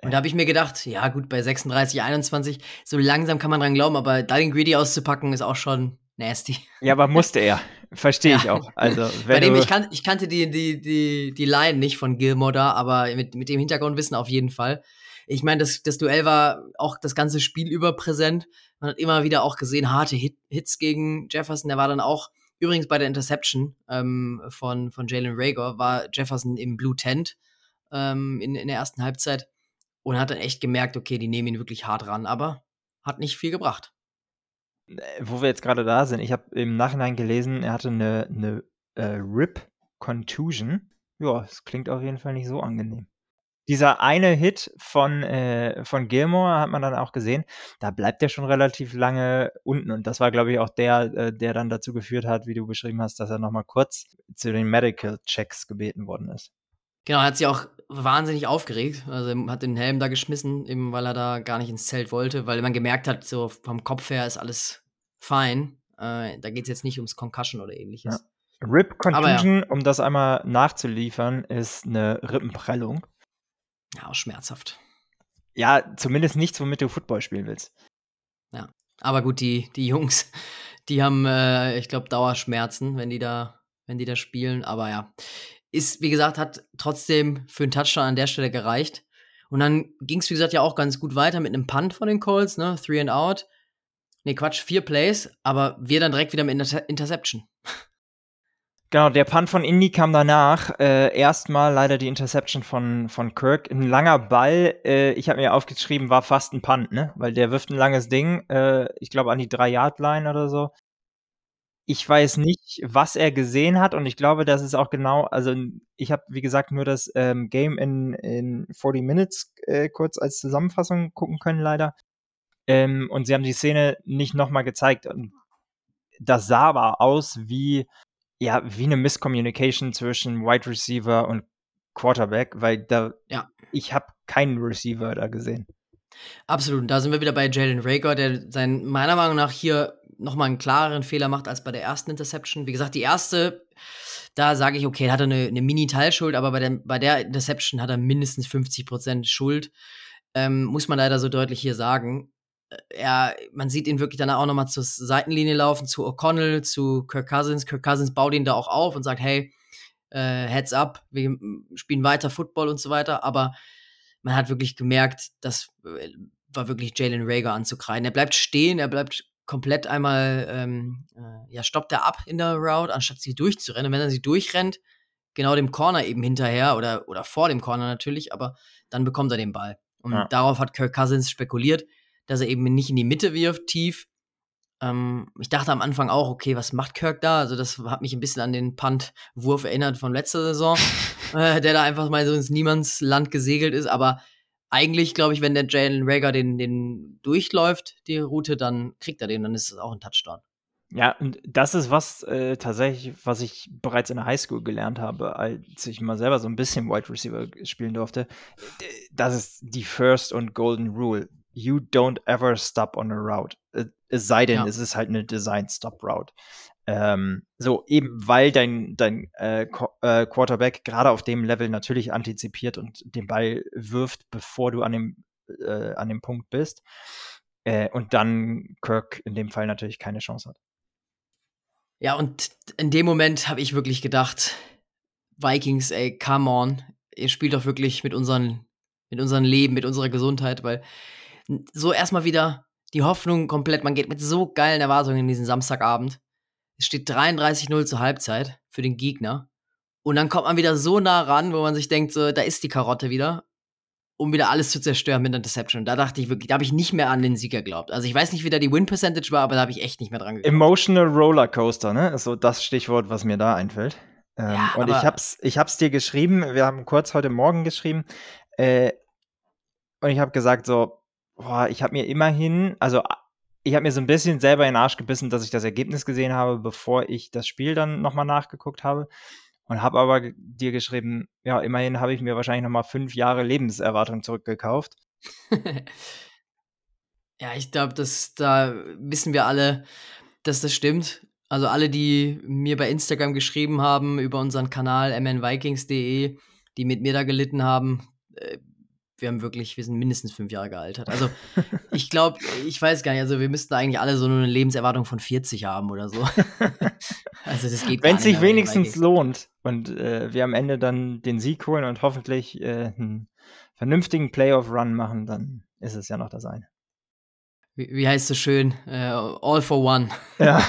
Und da habe ich mir gedacht, ja gut, bei 36, 21, so langsam kann man dran glauben, aber da den Greedy auszupacken, ist auch schon nasty. Ja, aber musste er. Verstehe ich auch. Also, [LAUGHS] bei dem, ich, kan ich kannte die, die, die, die Line nicht von Gilmore da, aber mit, mit dem Hintergrundwissen auf jeden Fall. Ich meine, das, das Duell war auch das ganze Spiel über präsent. Man hat immer wieder auch gesehen, harte Hit, Hits gegen Jefferson. Der war dann auch, übrigens bei der Interception ähm, von, von Jalen Rager, war Jefferson im Blue Tent ähm, in, in der ersten Halbzeit und hat dann echt gemerkt, okay, die nehmen ihn wirklich hart ran, aber hat nicht viel gebracht. Äh, wo wir jetzt gerade da sind, ich habe im Nachhinein gelesen, er hatte eine, eine äh, Rip-Contusion. Ja, das klingt auf jeden Fall nicht so angenehm. Dieser eine Hit von, äh, von Gilmore hat man dann auch gesehen, da bleibt er schon relativ lange unten. Und das war, glaube ich, auch der, äh, der dann dazu geführt hat, wie du beschrieben hast, dass er nochmal kurz zu den Medical Checks gebeten worden ist. Genau, er hat sich auch wahnsinnig aufgeregt. Also er hat den Helm da geschmissen, eben weil er da gar nicht ins Zelt wollte, weil man gemerkt hat, so vom Kopf her ist alles fein. Äh, da geht es jetzt nicht ums Concussion oder ähnliches. Ja. Rip Contusion, ja. um das einmal nachzuliefern, ist eine Rippenprellung. Ja, auch schmerzhaft. Ja, zumindest nichts, womit du Football spielen willst. Ja, aber gut, die, die Jungs, die haben, äh, ich glaube, Dauerschmerzen, wenn die da, wenn die da spielen. Aber ja, ist, wie gesagt, hat trotzdem für einen Touchdown an der Stelle gereicht. Und dann ging es, wie gesagt, ja auch ganz gut weiter mit einem Punt von den Colts, ne? Three and out. Nee, Quatsch, vier Plays, aber wir dann direkt wieder mit Inter Interception. Genau, der Punt von Indy kam danach. Äh, erstmal leider die Interception von, von Kirk. Ein langer Ball, äh, ich habe mir aufgeschrieben, war fast ein Punt, ne? Weil der wirft ein langes Ding, äh, ich glaube an die 3-Yard-Line oder so. Ich weiß nicht, was er gesehen hat und ich glaube, das ist auch genau, also ich habe, wie gesagt, nur das ähm, Game in, in 40 Minutes äh, kurz als Zusammenfassung gucken können, leider. Ähm, und sie haben die Szene nicht nochmal gezeigt. Und das sah aber aus wie, ja, wie eine Misscommunication zwischen Wide Receiver und Quarterback, weil da, ja. ich habe keinen Receiver da gesehen. Absolut. Und da sind wir wieder bei Jalen Rager, der sein, meiner Meinung nach hier nochmal einen klareren Fehler macht als bei der ersten Interception. Wie gesagt, die erste, da sage ich, okay, hat er eine, eine Mini-Teilschuld, aber bei der, bei der Interception hat er mindestens 50% Schuld. Ähm, muss man leider so deutlich hier sagen. Äh, er, man sieht ihn wirklich dann auch nochmal zur Seitenlinie laufen, zu O'Connell, zu Kirk Cousins. Kirk Cousins baut ihn da auch auf und sagt, hey, äh, heads up, wir spielen weiter Football und so weiter. Aber man hat wirklich gemerkt, das äh, war wirklich Jalen Rager anzukreiden. Er bleibt stehen, er bleibt komplett einmal, ähm, äh, ja, stoppt er ab in der Route, anstatt sie durchzurennen. Und wenn er sie durchrennt, genau dem Corner eben hinterher oder, oder vor dem Corner natürlich, aber dann bekommt er den Ball. Und ja. darauf hat Kirk Cousins spekuliert, dass er eben nicht in die Mitte wirft, tief. Ähm, ich dachte am Anfang auch, okay, was macht Kirk da? Also, das hat mich ein bisschen an den Punt-Wurf erinnert von letzter Saison, [LAUGHS] äh, der da einfach mal so ins Niemandsland gesegelt ist. Aber eigentlich, glaube ich, wenn der Jalen Rager den, den durchläuft, die Route, dann kriegt er den, dann ist es auch ein Touchdown. Ja, und das ist was äh, tatsächlich, was ich bereits in der Highschool gelernt habe, als ich mal selber so ein bisschen Wide Receiver spielen durfte. Das ist die First und Golden Rule. You don't ever stop on a route. Äh, es sei denn, ja. es ist halt eine Design-Stop-Route. Ähm, so, eben weil dein, dein äh, äh, Quarterback gerade auf dem Level natürlich antizipiert und den Ball wirft, bevor du an dem, äh, an dem Punkt bist. Äh, und dann Kirk in dem Fall natürlich keine Chance hat. Ja, und in dem Moment habe ich wirklich gedacht, Vikings, ey, come on, ihr spielt doch wirklich mit unseren, mit unserem Leben, mit unserer Gesundheit, weil so erstmal wieder die Hoffnung komplett, man geht mit so geilen Erwartungen in diesen Samstagabend. Es steht 33-0 zur Halbzeit für den Gegner. Und dann kommt man wieder so nah ran, wo man sich denkt, so, da ist die Karotte wieder um wieder alles zu zerstören mit einer Deception. Da dachte ich wirklich, da habe ich nicht mehr an den Sieger geglaubt. Also ich weiß nicht, wie da die Win-Percentage war, aber da habe ich echt nicht mehr dran geglaubt. Emotional Rollercoaster, ne? Ist so das Stichwort, was mir da einfällt. Ähm, ja, und ich hab's, ich hab's dir geschrieben, wir haben kurz heute Morgen geschrieben, äh, und ich habe gesagt so, boah, ich habe mir immerhin, also ich habe mir so ein bisschen selber in den Arsch gebissen, dass ich das Ergebnis gesehen habe, bevor ich das Spiel dann nochmal nachgeguckt habe und habe aber dir geschrieben, ja, immerhin habe ich mir wahrscheinlich nochmal fünf Jahre Lebenserwartung zurückgekauft. [LAUGHS] ja, ich glaube, dass da wissen wir alle, dass das stimmt. Also alle, die mir bei Instagram geschrieben haben über unseren Kanal mnvikings.de, die mit mir da gelitten haben, äh, wir haben wirklich, wir sind mindestens fünf Jahre gealtert. Also [LAUGHS] ich glaube, ich weiß gar nicht, also wir müssten eigentlich alle so eine Lebenserwartung von 40 haben oder so. [LAUGHS] also das geht Wenn es sich wenigstens lohnt und äh, wir am Ende dann den Sieg holen und hoffentlich äh, einen vernünftigen Playoff-Run machen, dann ist es ja noch das eine. Wie, wie heißt es schön? Uh, all for one. Ja.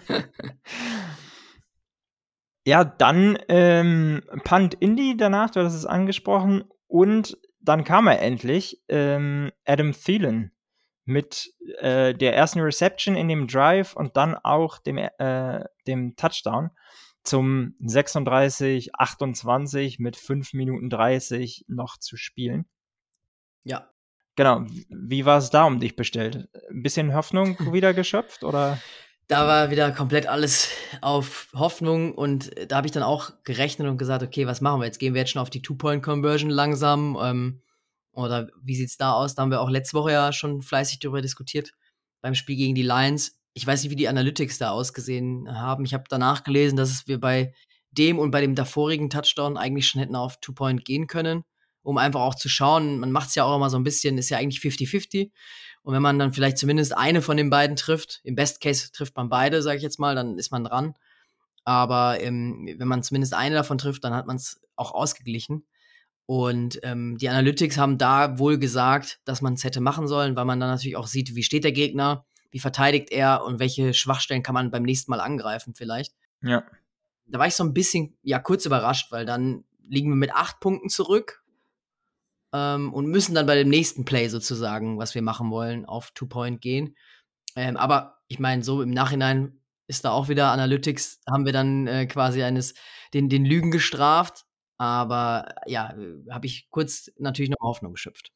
[LAUGHS] ja, dann ähm, Punt Indy danach, du hast es angesprochen, und dann kam er endlich, ähm, Adam Thielen, mit äh, der ersten Reception in dem Drive und dann auch dem, äh, dem Touchdown zum 36, 28 mit 5 Minuten 30 noch zu spielen. Ja. Genau. Wie war es da um dich bestellt? Ein bisschen Hoffnung wieder geschöpft oder? Da war wieder komplett alles auf Hoffnung und da habe ich dann auch gerechnet und gesagt, okay, was machen wir jetzt? Gehen wir jetzt schon auf die Two-Point-Conversion langsam? Ähm, oder wie sieht's da aus? Da haben wir auch letzte Woche ja schon fleißig darüber diskutiert beim Spiel gegen die Lions. Ich weiß nicht, wie die Analytics da ausgesehen haben. Ich habe danach gelesen, dass wir bei dem und bei dem davorigen Touchdown eigentlich schon hätten auf Two-Point gehen können, um einfach auch zu schauen. Man macht es ja auch immer so ein bisschen, ist ja eigentlich 50-50. Und wenn man dann vielleicht zumindest eine von den beiden trifft, im Best Case trifft man beide, sage ich jetzt mal, dann ist man dran. Aber ähm, wenn man zumindest eine davon trifft, dann hat man es auch ausgeglichen. Und ähm, die Analytics haben da wohl gesagt, dass man es hätte machen sollen, weil man dann natürlich auch sieht, wie steht der Gegner, wie verteidigt er und welche Schwachstellen kann man beim nächsten Mal angreifen vielleicht. Ja. Da war ich so ein bisschen, ja, kurz überrascht, weil dann liegen wir mit acht Punkten zurück ähm, und müssen dann bei dem nächsten Play sozusagen, was wir machen wollen, auf Two-Point gehen. Ähm, aber ich meine, so im Nachhinein ist da auch wieder Analytics, haben wir dann äh, quasi eines, den, den Lügen gestraft. Aber ja, äh, habe ich kurz natürlich noch Hoffnung geschöpft.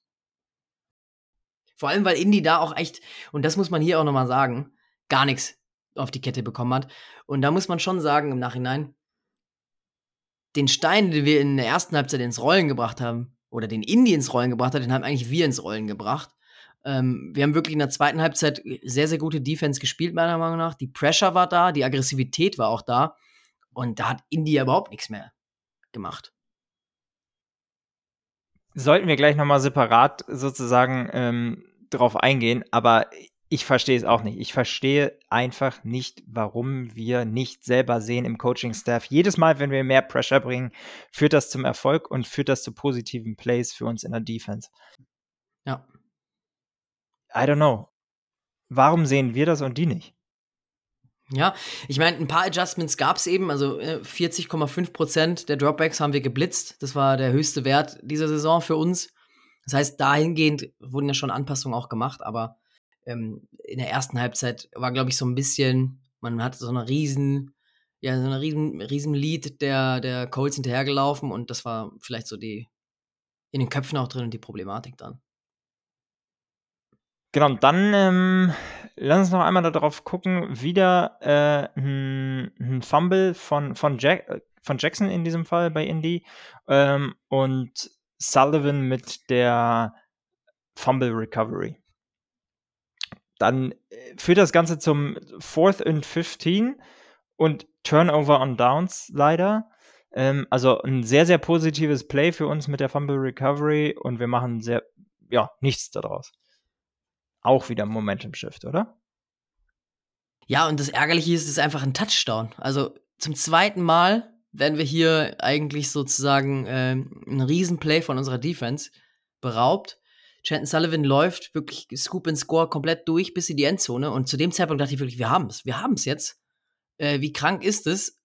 Vor allem, weil Indy da auch echt, und das muss man hier auch nochmal sagen, gar nichts auf die Kette bekommen hat. Und da muss man schon sagen im Nachhinein, den Stein, den wir in der ersten Halbzeit ins Rollen gebracht haben, oder den Indy ins Rollen gebracht hat, den haben eigentlich wir ins Rollen gebracht. Ähm, wir haben wirklich in der zweiten Halbzeit sehr, sehr gute Defense gespielt, meiner Meinung nach. Die Pressure war da, die Aggressivität war auch da. Und da hat Indy überhaupt nichts mehr gemacht. Sollten wir gleich nochmal separat sozusagen ähm, drauf eingehen, aber ich verstehe es auch nicht. Ich verstehe einfach nicht, warum wir nicht selber sehen im Coaching-Staff. Jedes Mal, wenn wir mehr Pressure bringen, führt das zum Erfolg und führt das zu positiven Plays für uns in der Defense. Ja. I don't know. Warum sehen wir das und die nicht? Ja, ich meine, ein paar Adjustments gab es eben. Also 40,5 äh, Prozent der Dropbacks haben wir geblitzt. Das war der höchste Wert dieser Saison für uns. Das heißt, dahingehend wurden ja schon Anpassungen auch gemacht, aber ähm, in der ersten Halbzeit war, glaube ich, so ein bisschen, man hat so eine riesen, ja, so eine riesen, riesen Lead der, der Colts hinterhergelaufen und das war vielleicht so die, in den Köpfen auch drin und die Problematik dann. Genau, dann ähm, lass uns noch einmal darauf gucken. Wieder äh, ein, ein, Fumble von, von, Jack, äh, von Jackson in diesem Fall bei Indy ähm, und Sullivan mit der Fumble Recovery. Dann äh, führt das Ganze zum Fourth and 15 und Turnover on Downs leider. Ähm, also ein sehr, sehr positives Play für uns mit der Fumble Recovery und wir machen sehr, ja, nichts daraus. Auch wieder Momentum Shift, oder? Ja, und das Ärgerliche ist, es ist einfach ein Touchdown. Also zum zweiten Mal werden wir hier eigentlich sozusagen äh, ein Riesenplay von unserer Defense beraubt. Chanton Sullivan läuft wirklich Scoop and Score komplett durch bis in die Endzone und zu dem Zeitpunkt dachte ich wirklich, wir haben es, wir haben es jetzt. Äh, wie krank ist es?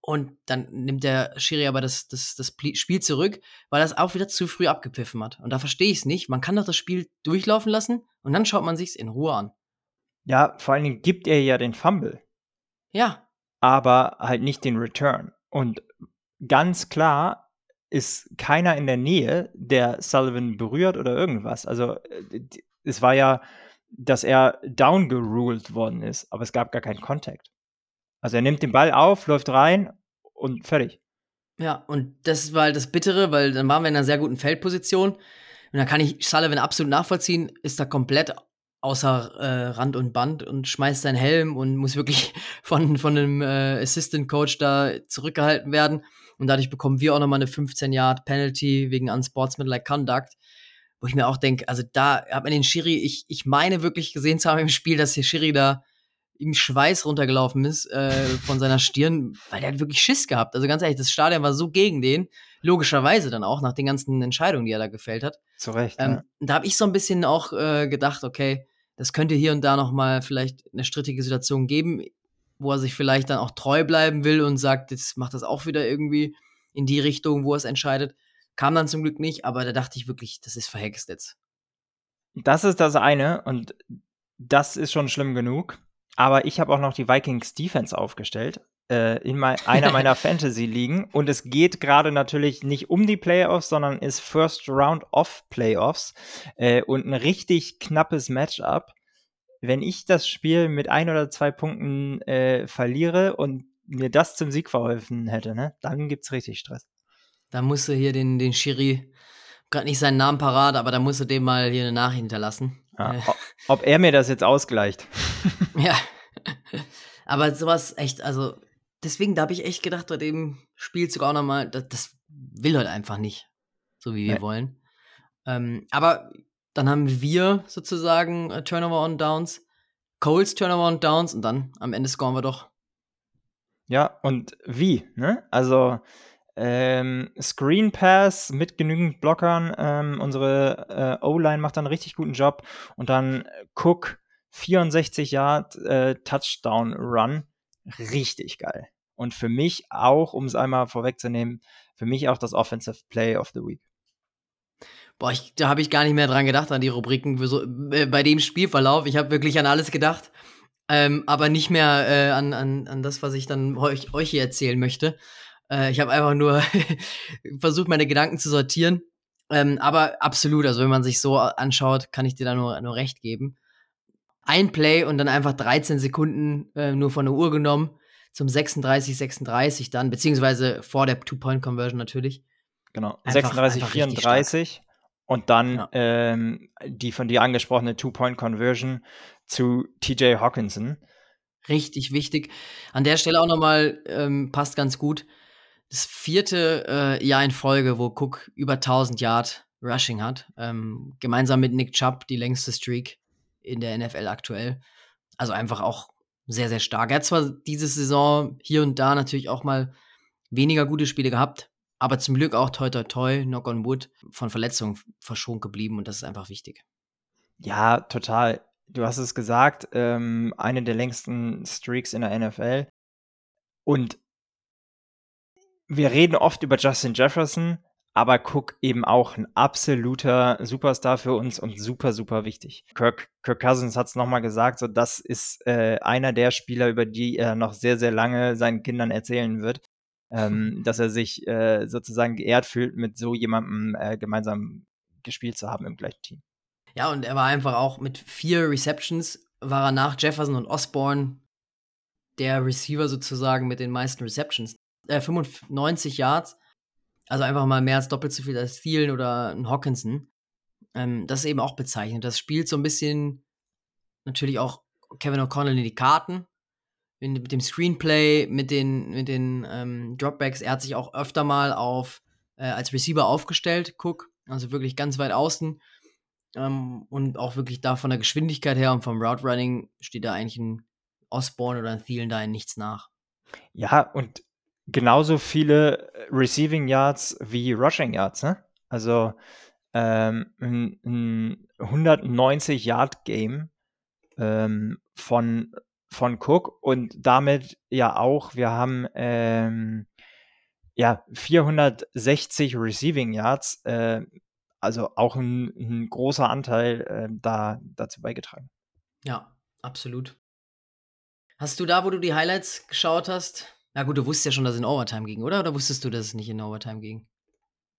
Und dann nimmt der Schiri aber das, das, das Spiel zurück, weil er es auch wieder zu früh abgepfiffen hat. Und da verstehe ich es nicht. Man kann doch das Spiel durchlaufen lassen und dann schaut man sich es in Ruhe an. Ja, vor allen Dingen gibt er ja den Fumble. Ja. Aber halt nicht den Return. Und ganz klar ist keiner in der Nähe, der Sullivan berührt oder irgendwas. Also äh, es war ja, dass er downgeruled worden ist, aber es gab gar keinen Kontakt. Also er nimmt den Ball auf, läuft rein und fertig. Ja, und das war halt das Bittere, weil dann waren wir in einer sehr guten Feldposition. Und da kann ich Sullivan absolut nachvollziehen, ist da komplett außer äh, Rand und Band und schmeißt seinen Helm und muss wirklich [LAUGHS] von, von einem äh, Assistant Coach da zurückgehalten werden. Und dadurch bekommen wir auch nochmal eine 15-Yard-Penalty wegen Unsportsmanlike Conduct. Wo ich mir auch denke, also da hat man den Schiri, ich, ich meine wirklich gesehen zu haben im Spiel, dass der Schiri da ihm Schweiß runtergelaufen ist äh, von seiner Stirn, weil der hat wirklich Schiss gehabt. Also ganz ehrlich, das Stadion war so gegen den, logischerweise dann auch nach den ganzen Entscheidungen, die er da gefällt hat. Zu Recht. Ähm, ja. Da habe ich so ein bisschen auch äh, gedacht, okay, das könnte hier und da noch mal vielleicht eine strittige Situation geben, wo er sich vielleicht dann auch treu bleiben will und sagt, jetzt macht das auch wieder irgendwie in die Richtung, wo er es entscheidet. Kam dann zum Glück nicht, aber da dachte ich wirklich, das ist verhext jetzt. Das ist das eine und das ist schon schlimm genug. Aber ich habe auch noch die Vikings Defense aufgestellt äh, in mein, einer [LAUGHS] meiner Fantasy-Ligen. Und es geht gerade natürlich nicht um die Playoffs, sondern ist First Round of Playoffs äh, und ein richtig knappes Matchup. Wenn ich das Spiel mit ein oder zwei Punkten äh, verliere und mir das zum Sieg verholfen hätte, ne, dann gibt's richtig Stress. Da musst du hier den, den Schiri, gerade nicht seinen Namen parat, aber da musst du dem mal hier eine Nachricht hinterlassen. Ja, ob er mir das jetzt ausgleicht. [LAUGHS] [LAUGHS] ja. Aber sowas echt, also deswegen, da habe ich echt gedacht, bei dem Spielzug auch nochmal, das, das will halt einfach nicht, so wie wir nee. wollen. Ähm, aber dann haben wir sozusagen uh, Turnover on Downs, Coles Turnover on Downs und dann am Ende scoren wir doch. Ja, und wie, ne? Also ähm, Screen Pass mit genügend Blockern. Ähm, unsere äh, O-Line macht dann einen richtig guten Job. Und dann Cook, 64 Yard äh, Touchdown Run. Richtig geil. Und für mich auch, um es einmal vorwegzunehmen, für mich auch das Offensive Play of the Week. Boah, ich, da habe ich gar nicht mehr dran gedacht, an die Rubriken so, äh, bei dem Spielverlauf. Ich habe wirklich an alles gedacht, ähm, aber nicht mehr äh, an, an, an das, was ich dann euch, euch hier erzählen möchte. Äh, ich habe einfach nur [LAUGHS] versucht, meine Gedanken zu sortieren. Ähm, aber absolut, also wenn man sich so anschaut, kann ich dir da nur, nur recht geben. Ein Play und dann einfach 13 Sekunden äh, nur von der Uhr genommen zum 36, 36 dann, beziehungsweise vor der Two-Point-Conversion natürlich. Genau, einfach, 36, einfach 34 und dann ja. ähm, die von dir angesprochene Two-Point-Conversion zu TJ Hawkinson. Richtig wichtig. An der Stelle auch nochmal, ähm, passt ganz gut, das vierte äh, Jahr in Folge, wo Cook über 1000 Yard Rushing hat, ähm, gemeinsam mit Nick Chubb die längste Streak in der NFL aktuell. Also einfach auch sehr, sehr stark. Er hat zwar diese Saison hier und da natürlich auch mal weniger gute Spiele gehabt, aber zum Glück auch toi toi toi, knock on wood, von Verletzungen verschont geblieben und das ist einfach wichtig. Ja, total. du hast es gesagt, ähm, eine der längsten Streaks in der NFL. Und wir reden oft über Justin Jefferson, aber Cook eben auch ein absoluter Superstar für uns und super, super wichtig. Kirk, Kirk Cousins hat es nochmal gesagt, so das ist äh, einer der Spieler, über die er noch sehr, sehr lange seinen Kindern erzählen wird, ähm, dass er sich äh, sozusagen geehrt fühlt, mit so jemandem äh, gemeinsam gespielt zu haben im gleichen Team. Ja, und er war einfach auch mit vier Receptions, war er nach Jefferson und Osborne der Receiver sozusagen mit den meisten Receptions. Äh, 95 Yards, also einfach mal mehr als doppelt so viel als Thielen oder ein Hawkinson. Ähm, das ist eben auch bezeichnend. Das spielt so ein bisschen natürlich auch Kevin O'Connell in die Karten. Mit dem Screenplay, mit den, mit den ähm, Dropbacks. Er hat sich auch öfter mal auf, äh, als Receiver aufgestellt, Cook. Also wirklich ganz weit außen. Ähm, und auch wirklich da von der Geschwindigkeit her und vom Route Running steht da eigentlich ein Osborne oder ein Thielen da in nichts nach. Ja, und genauso viele Receiving Yards wie Rushing Yards, ne? Also ähm, ein, ein 190 Yard Game ähm, von von Cook und damit ja auch, wir haben ähm, ja 460 Receiving Yards, äh, also auch ein, ein großer Anteil äh, da dazu beigetragen. Ja, absolut. Hast du da, wo du die Highlights geschaut hast, na gut, du wusstest ja schon, dass es in Overtime ging, oder? Oder wusstest du, dass es nicht in Overtime ging?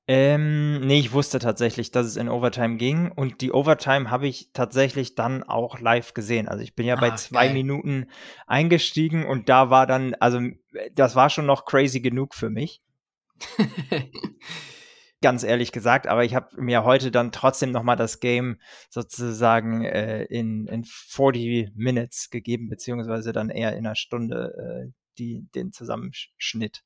Ähm, nee, ich wusste tatsächlich, dass es in Overtime ging und die Overtime habe ich tatsächlich dann auch live gesehen. Also ich bin ja ah, bei zwei geil. Minuten eingestiegen und da war dann, also das war schon noch crazy genug für mich. [LAUGHS] Ganz ehrlich gesagt, aber ich habe mir heute dann trotzdem nochmal das Game sozusagen äh, in, in 40 Minutes gegeben, beziehungsweise dann eher in einer Stunde äh, die, den Zusammenschnitt.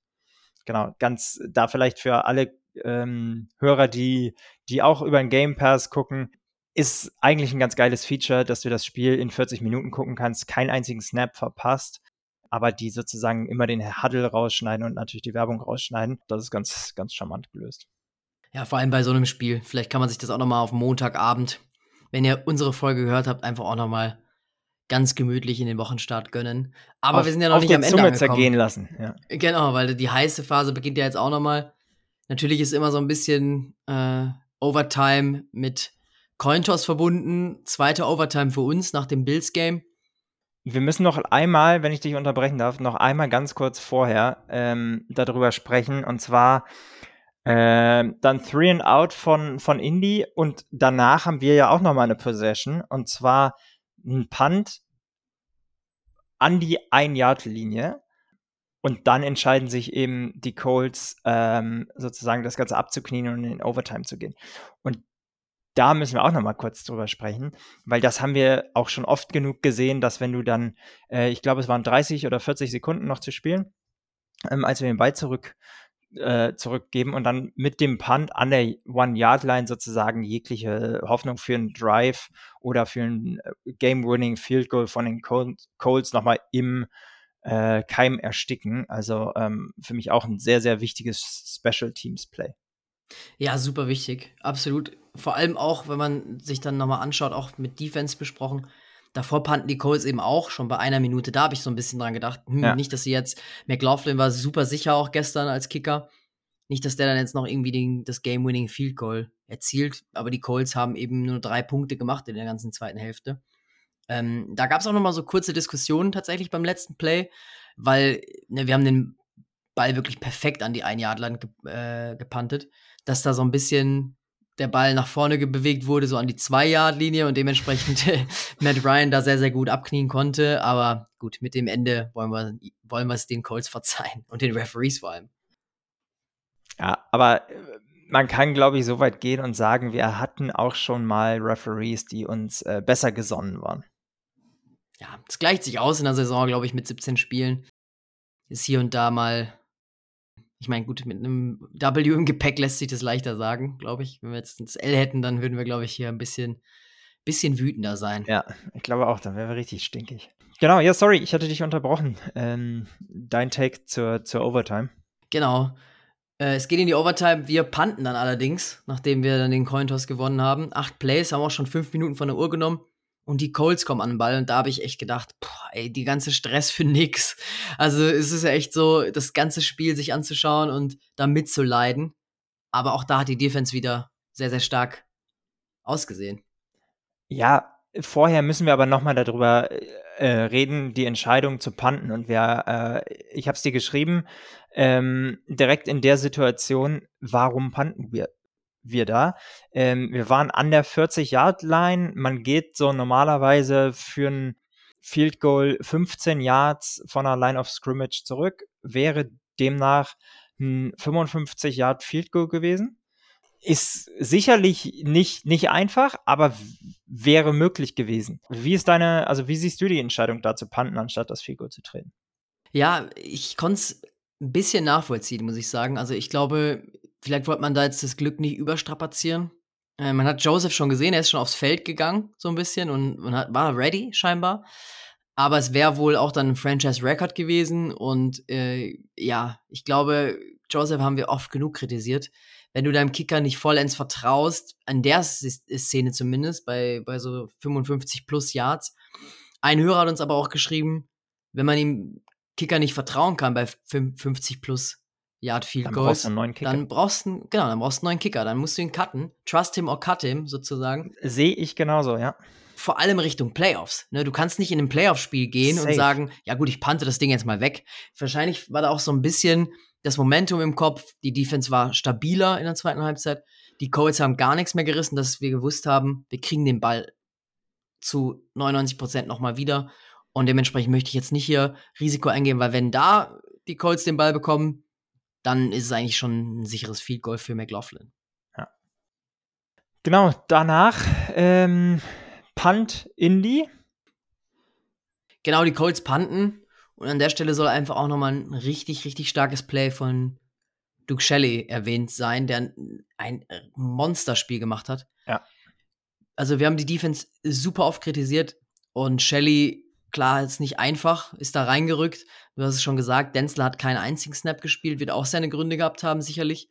Genau, ganz da vielleicht für alle ähm, Hörer, die, die auch über den Game Pass gucken, ist eigentlich ein ganz geiles Feature, dass du das Spiel in 40 Minuten gucken kannst, keinen einzigen Snap verpasst, aber die sozusagen immer den Huddle rausschneiden und natürlich die Werbung rausschneiden. Das ist ganz, ganz charmant gelöst. Ja, vor allem bei so einem Spiel. Vielleicht kann man sich das auch nochmal auf Montagabend, wenn ihr unsere Folge gehört habt, einfach auch nochmal ganz gemütlich in den Wochenstart gönnen. Aber auf, wir sind ja noch nicht am Ende Zunge angekommen. zergehen lassen. Ja. Genau, weil die heiße Phase beginnt ja jetzt auch noch mal. Natürlich ist immer so ein bisschen äh, Overtime mit Cointos verbunden. Zweite Overtime für uns nach dem Bills-Game. Wir müssen noch einmal, wenn ich dich unterbrechen darf, noch einmal ganz kurz vorher ähm, darüber sprechen. Und zwar äh, dann Three and Out von, von Indy und danach haben wir ja auch noch mal eine Possession. Und zwar ein Punt an die Ein-Yard-Linie. Und dann entscheiden sich eben die Colts, ähm, sozusagen das Ganze abzuknien und in Overtime zu gehen. Und da müssen wir auch noch mal kurz drüber sprechen, weil das haben wir auch schon oft genug gesehen, dass wenn du dann, äh, ich glaube, es waren 30 oder 40 Sekunden noch zu spielen, ähm, als wir den Ball zurück äh, zurückgeben und dann mit dem Punt an der One-Yard-Line sozusagen jegliche Hoffnung für einen Drive oder für ein äh, Game-Winning Field Goal von den Colts nochmal im äh, Keim ersticken. Also ähm, für mich auch ein sehr, sehr wichtiges Special Teams Play. Ja, super wichtig, absolut. Vor allem auch, wenn man sich dann nochmal anschaut, auch mit Defense besprochen, Davor panten die Colts eben auch, schon bei einer Minute. Da habe ich so ein bisschen dran gedacht. Hm, ja. Nicht, dass sie jetzt, McLaughlin war super sicher auch gestern als Kicker. Nicht, dass der dann jetzt noch irgendwie den, das Game-Winning Field Goal erzielt. Aber die Colts haben eben nur drei Punkte gemacht in der ganzen zweiten Hälfte. Ähm, da gab es auch noch mal so kurze Diskussionen tatsächlich beim letzten Play, weil ne, wir haben den Ball wirklich perfekt an die Ein-Yard-Land ge äh, gepantet, dass da so ein bisschen der Ball nach vorne bewegt wurde, so an die Zwei-Yard-Linie und dementsprechend [LAUGHS] Matt Ryan da sehr, sehr gut abknien konnte. Aber gut, mit dem Ende wollen wir, wollen wir es den Colts verzeihen und den Referees vor allem. Ja, aber äh, man kann, glaube ich, so weit gehen und sagen, wir hatten auch schon mal Referees, die uns äh, besser gesonnen waren. Ja, es gleicht sich aus in der Saison, glaube ich, mit 17 Spielen. Ist hier und da mal ich meine, gut, mit einem W im Gepäck lässt sich das leichter sagen, glaube ich. Wenn wir jetzt das L hätten, dann würden wir, glaube ich, hier ein bisschen, bisschen wütender sein. Ja, ich glaube auch, dann wären wir richtig stinkig. Genau, ja, sorry, ich hatte dich unterbrochen. Ähm, dein Take zur, zur Overtime. Genau. Äh, es geht in die Overtime. Wir panten dann allerdings, nachdem wir dann den Cointoss gewonnen haben. Acht Plays, haben auch schon fünf Minuten von der Uhr genommen. Und die Colts kommen an den Ball und da habe ich echt gedacht, boah, ey, die ganze Stress für nix. Also es ist ja echt so, das ganze Spiel sich anzuschauen und da mitzuleiden. Aber auch da hat die Defense wieder sehr, sehr stark ausgesehen. Ja, vorher müssen wir aber nochmal darüber äh, reden, die Entscheidung zu panten. Und wir, äh, ich habe es dir geschrieben, ähm, direkt in der Situation, warum panten wir? Wir da. Ähm, wir waren an der 40-Yard-Line. Man geht so normalerweise für ein Field Goal 15 Yards von der Line of Scrimmage zurück. Wäre demnach ein 55 Yard Field Goal gewesen. Ist sicherlich nicht, nicht einfach, aber wäre möglich gewesen. Wie ist deine, also wie siehst du die Entscheidung da zu panten, anstatt das Field Goal zu treten? Ja, ich konnte es ein bisschen nachvollziehen, muss ich sagen. Also ich glaube, vielleicht wollte man da jetzt das Glück nicht überstrapazieren. Äh, man hat Joseph schon gesehen, er ist schon aufs Feld gegangen, so ein bisschen, und, und hat, war ready, scheinbar. Aber es wäre wohl auch dann ein Franchise-Record gewesen. Und äh, ja, ich glaube, Joseph haben wir oft genug kritisiert. Wenn du deinem Kicker nicht vollends vertraust, an der Szene zumindest, bei, bei so 55 plus Yards. Ein Hörer hat uns aber auch geschrieben, wenn man ihm Kicker nicht vertrauen kann bei 50 plus Yard Field dann Goals, brauchst du einen neuen Kicker. dann brauchst du genau, dann brauchst du einen neuen Kicker, dann musst du ihn cutten, trust him or cut him sozusagen. Sehe ich genauso, ja. Vor allem Richtung Playoffs. Ne? Du kannst nicht in ein Playoff-Spiel gehen Safe. und sagen, ja gut, ich pante das Ding jetzt mal weg. Wahrscheinlich war da auch so ein bisschen das Momentum im Kopf. Die Defense war stabiler in der zweiten Halbzeit. Die Colts haben gar nichts mehr gerissen, dass wir gewusst haben, wir kriegen den Ball zu 99 Prozent nochmal wieder. Und dementsprechend möchte ich jetzt nicht hier Risiko eingehen, weil wenn da die Colts den Ball bekommen, dann ist es eigentlich schon ein sicheres Field Goal für McLaughlin. Ja. Genau, danach ähm, Punt Indy. Genau, die Colts punten. Und an der Stelle soll einfach auch nochmal ein richtig, richtig starkes Play von Duke Shelley erwähnt sein, der ein Monsterspiel gemacht hat. Ja. Also wir haben die Defense super oft kritisiert und Shelley, klar, ist nicht einfach, ist da reingerückt. Du hast es schon gesagt, Denzler hat keinen einzigen Snap gespielt, wird auch seine Gründe gehabt haben, sicherlich.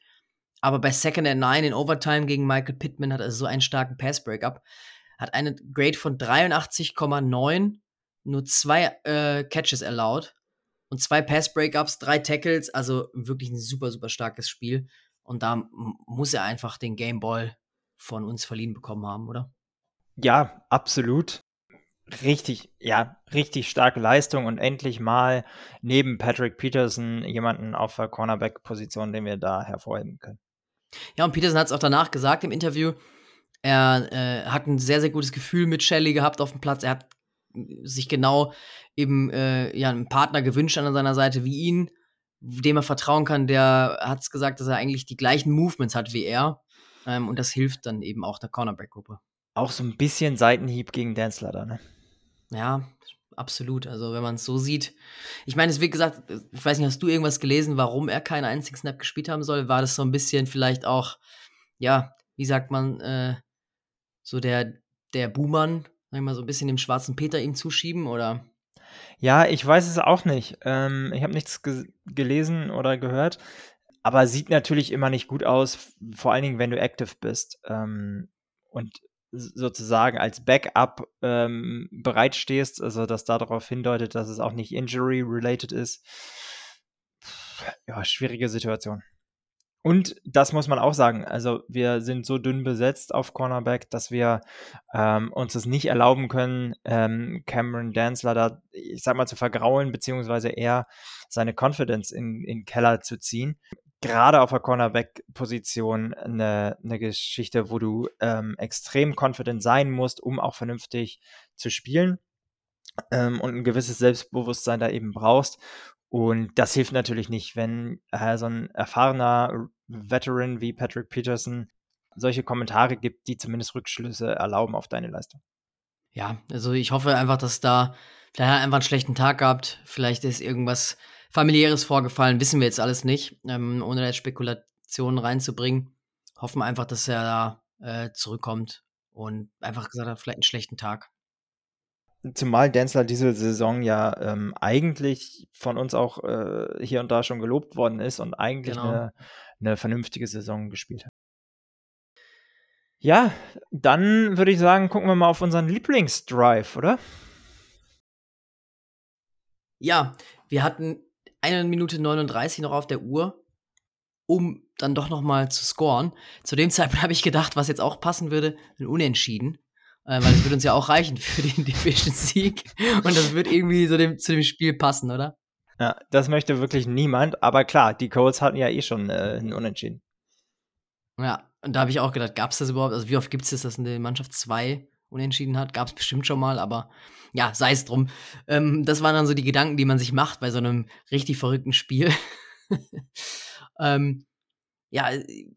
Aber bei Second and Nine in Overtime gegen Michael Pittman hat er so einen starken Pass-Breakup. Hat eine Grade von 83,9, nur zwei äh, Catches erlaubt und zwei Pass-Breakups, drei Tackles, also wirklich ein super, super starkes Spiel. Und da muss er einfach den Game Ball von uns verliehen bekommen haben, oder? Ja, absolut. Richtig, ja, richtig starke Leistung und endlich mal neben Patrick Peterson jemanden auf der Cornerback-Position, den wir da hervorheben können. Ja, und Peterson hat es auch danach gesagt im Interview. Er äh, hat ein sehr, sehr gutes Gefühl mit Shelley gehabt auf dem Platz. Er hat sich genau eben äh, ja, einen Partner gewünscht an seiner Seite wie ihn, dem er vertrauen kann. Der hat es gesagt, dass er eigentlich die gleichen Movements hat wie er. Ähm, und das hilft dann eben auch der Cornerback-Gruppe. Auch so ein bisschen Seitenhieb gegen Danzler da, ne? Ja, absolut. Also, wenn man es so sieht. Ich meine, es wie gesagt, ich weiß nicht, hast du irgendwas gelesen, warum er keinen einzigen Snap gespielt haben soll? War das so ein bisschen vielleicht auch, ja, wie sagt man, äh, so der, der Buhmann, sag ich mal, so ein bisschen dem schwarzen Peter ihm zuschieben oder? Ja, ich weiß es auch nicht. Ähm, ich habe nichts ge gelesen oder gehört, aber sieht natürlich immer nicht gut aus, vor allen Dingen, wenn du active bist. Ähm, und sozusagen als Backup ähm, bereitstehst, also das darauf hindeutet, dass es auch nicht injury-related ist. Ja, schwierige Situation. Und das muss man auch sagen, also wir sind so dünn besetzt auf Cornerback, dass wir ähm, uns das nicht erlauben können, ähm, Cameron Danzler da, ich sag mal, zu vergraulen, beziehungsweise eher seine Confidence in, in Keller zu ziehen gerade auf der Cornerback-Position eine, eine Geschichte, wo du ähm, extrem confident sein musst, um auch vernünftig zu spielen ähm, und ein gewisses Selbstbewusstsein da eben brauchst. Und das hilft natürlich nicht, wenn äh, so ein erfahrener Veteran wie Patrick Peterson solche Kommentare gibt, die zumindest Rückschlüsse erlauben auf deine Leistung. Ja, also ich hoffe einfach, dass da vielleicht einfach einen schlechten Tag gehabt, vielleicht ist irgendwas familiäres vorgefallen, wissen wir jetzt alles nicht, ähm, ohne da Spekulationen reinzubringen. Hoffen einfach, dass er da äh, zurückkommt und einfach gesagt hat, vielleicht einen schlechten Tag. Zumal Denzler diese Saison ja ähm, eigentlich von uns auch äh, hier und da schon gelobt worden ist und eigentlich Genau. eine, eine vernünftige Saison gespielt hat. Ja, dann würde ich sagen, gucken wir mal auf unseren Lieblingsdrive, oder? Ja, wir hatten eine Minute 39 noch auf der Uhr, um dann doch noch mal zu scoren. Zu dem [LAUGHS] Zeitpunkt habe ich gedacht, was jetzt auch passen würde, ein Unentschieden. Äh, weil es würde uns ja auch reichen [LAUGHS] für den Division-Sieg. Und das wird irgendwie so dem, zu dem Spiel passen, oder? Ja, das möchte wirklich niemand. Aber klar, die Colts hatten ja eh schon äh, ein Unentschieden. Ja, und da habe ich auch gedacht, gab es das überhaupt? Also wie oft gibt es das, dass eine Mannschaft zwei unentschieden hat? Gab es bestimmt schon mal, aber ja, sei es drum. Ähm, das waren dann so die Gedanken, die man sich macht bei so einem richtig verrückten Spiel. [LAUGHS] ähm, ja,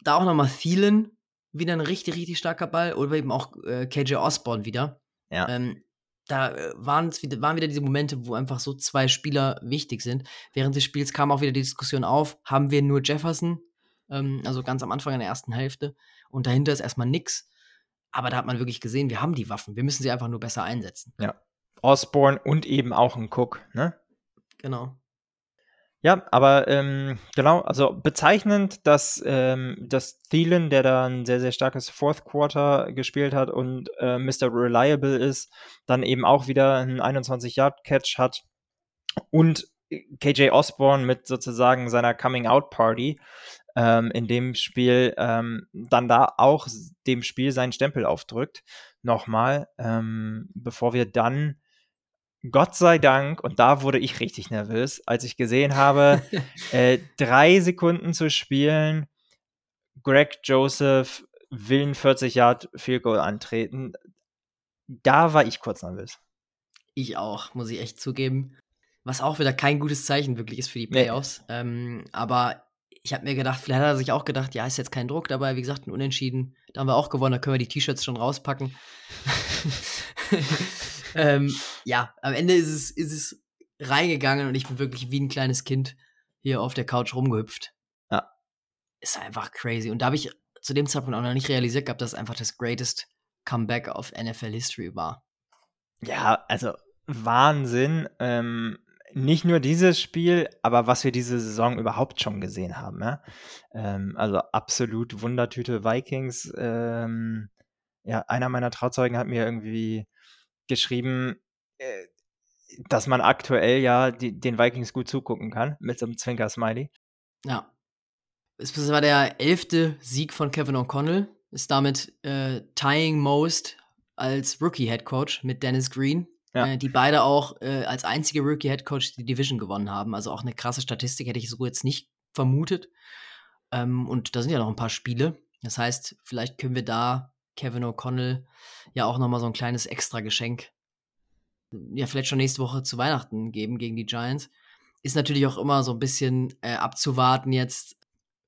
da auch nochmal Thielen, wieder ein richtig, richtig starker Ball. Oder eben auch äh, KJ Osborne wieder. Ja. Ähm, da äh, waren, waren wieder diese Momente, wo einfach so zwei Spieler wichtig sind. Während des Spiels kam auch wieder die Diskussion auf, haben wir nur Jefferson, ähm, also ganz am Anfang in der ersten Hälfte, und dahinter ist erstmal nix. Aber da hat man wirklich gesehen, wir haben die Waffen. Wir müssen sie einfach nur besser einsetzen. Ja. Osborne und eben auch ein Cook, ne? Genau. Ja, aber ähm, genau, also bezeichnend, dass, ähm, dass Thielen, der da ein sehr, sehr starkes Fourth Quarter gespielt hat und äh, Mr. Reliable ist, dann eben auch wieder einen 21-Yard-Catch hat und KJ Osborne mit sozusagen seiner Coming-Out-Party ähm, in dem Spiel ähm, dann da auch dem Spiel seinen Stempel aufdrückt. Nochmal, ähm, bevor wir dann Gott sei Dank, und da wurde ich richtig nervös, als ich gesehen habe, [LAUGHS] äh, drei Sekunden zu spielen, Greg Joseph will ein 40 Yard Field Goal antreten. Da war ich kurz nervös. Ich auch, muss ich echt zugeben. Was auch wieder kein gutes Zeichen wirklich ist für die Playoffs. Nee. Ähm, aber ich habe mir gedacht, vielleicht hat er sich auch gedacht, ja, ist jetzt kein Druck dabei. Wie gesagt, ein Unentschieden. Da haben wir auch gewonnen, da können wir die T-Shirts schon rauspacken. [LAUGHS] ähm, ja, am Ende ist es, ist es reingegangen und ich bin wirklich wie ein kleines Kind hier auf der Couch rumgehüpft. Ja. Ist einfach crazy. Und da habe ich zu dem Zeitpunkt auch noch nicht realisiert gehabt, dass es einfach das greatest Comeback of NFL History war. Ja, also Wahnsinn. Ähm, nicht nur dieses Spiel, aber was wir diese Saison überhaupt schon gesehen haben. Ja? Ähm, also absolut Wundertüte Vikings. Ähm, ja, einer meiner Trauzeugen hat mir irgendwie geschrieben, äh, dass man aktuell ja die, den Vikings gut zugucken kann, mit so einem Zwinker-Smiley. Ja. Es war der elfte Sieg von Kevin O'Connell, ist damit äh, tying most als Rookie-Head Coach mit Dennis Green, ja. äh, die beide auch äh, als einzige Rookie-Head Coach die Division gewonnen haben. Also auch eine krasse Statistik, hätte ich so jetzt nicht vermutet. Ähm, und da sind ja noch ein paar Spiele. Das heißt, vielleicht können wir da Kevin O'Connell ja auch nochmal so ein kleines Extra-Geschenk, ja, vielleicht schon nächste Woche zu Weihnachten geben gegen die Giants. Ist natürlich auch immer so ein bisschen äh, abzuwarten jetzt,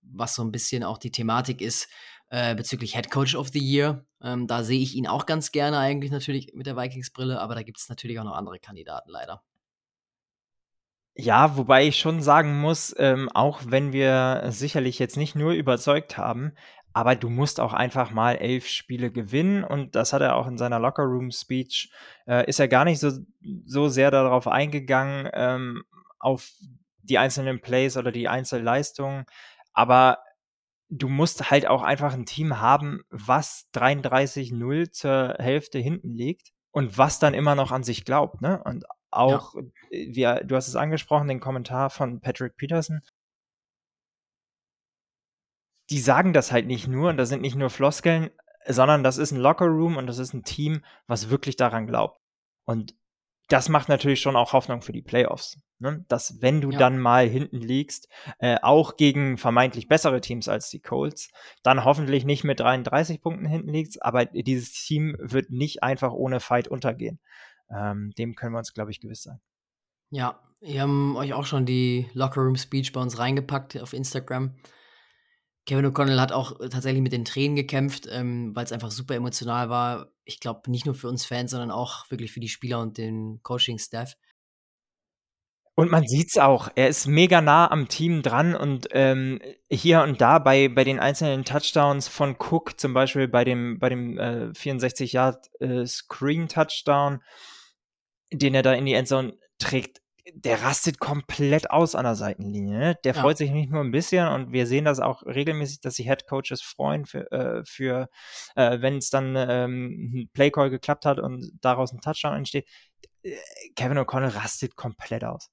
was so ein bisschen auch die Thematik ist äh, bezüglich Head Coach of the Year. Ähm, da sehe ich ihn auch ganz gerne eigentlich natürlich mit der Vikings-Brille, aber da gibt es natürlich auch noch andere Kandidaten leider. Ja, wobei ich schon sagen muss, ähm, auch wenn wir sicherlich jetzt nicht nur überzeugt haben, aber du musst auch einfach mal elf Spiele gewinnen und das hat er auch in seiner Lockerroom-Speech, äh, ist er gar nicht so, so sehr darauf eingegangen, ähm, auf die einzelnen Plays oder die Einzelleistungen, aber du musst halt auch einfach ein Team haben, was 33-0 zur Hälfte hinten liegt und was dann immer noch an sich glaubt, ne? Und auch, ja. wie, du hast es angesprochen, den Kommentar von Patrick Peterson, die sagen das halt nicht nur und das sind nicht nur Floskeln, sondern das ist ein Lockerroom und das ist ein Team, was wirklich daran glaubt. Und das macht natürlich schon auch Hoffnung für die Playoffs. Ne? Dass wenn du ja. dann mal hinten liegst, äh, auch gegen vermeintlich bessere Teams als die Colts, dann hoffentlich nicht mit 33 Punkten hinten liegst, aber dieses Team wird nicht einfach ohne Fight untergehen. Ähm, dem können wir uns, glaube ich, gewiss sein. Ja, wir haben euch auch schon die Lockerroom Speech bei uns reingepackt auf Instagram. Kevin O'Connell hat auch äh, tatsächlich mit den Tränen gekämpft, ähm, weil es einfach super emotional war. Ich glaube, nicht nur für uns Fans, sondern auch wirklich für die Spieler und den Coaching-Staff. Und man sieht es auch, er ist mega nah am Team dran und ähm, hier und da bei, bei den einzelnen Touchdowns von Cook, zum Beispiel bei dem, bei dem äh, 64 Yard äh, Screen Touchdown, den er da in die Endzone trägt, der rastet komplett aus an der Seitenlinie. Ne? Der Ja. freut sich nicht nur ein bisschen und wir sehen das auch regelmäßig, dass sich Head Coaches freuen für, äh, für äh, wenn es dann ähm, ein Playcall geklappt hat und daraus ein Touchdown entsteht. Äh, Kevin O'Connell rastet komplett aus.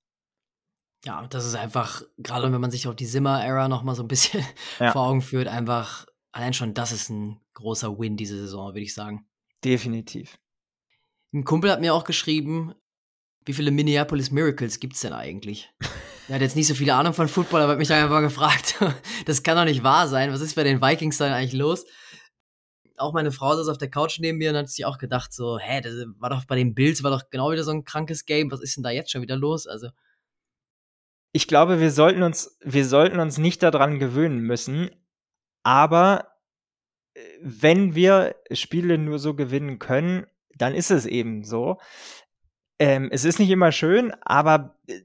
Ja, das ist einfach, gerade wenn man sich auch die Simmer-Era noch mal so ein bisschen Ja. [LAUGHS] vor Augen führt, einfach, allein schon das ist ein großer Win diese Saison, würde ich sagen. Definitiv. Ein Kumpel hat mir auch geschrieben, wie viele Minneapolis Miracles gibt's denn eigentlich? Er hat jetzt nicht so viele Ahnung von Football, aber hat mich einfach gefragt, [LAUGHS] das kann doch nicht wahr sein. Was ist bei den Vikings dann eigentlich los? Auch meine Frau saß auf der Couch neben mir und hat sich auch gedacht, so, hä, das war doch bei den Bills, war doch genau wieder so ein krankes Game. Was ist denn da jetzt schon wieder los? Also, Ich glaube, wir sollten uns, wir sollten uns nicht daran gewöhnen müssen, aber äh, wenn wir Spiele nur so gewinnen können, dann ist es eben so. Ähm, es ist nicht immer schön, aber äh,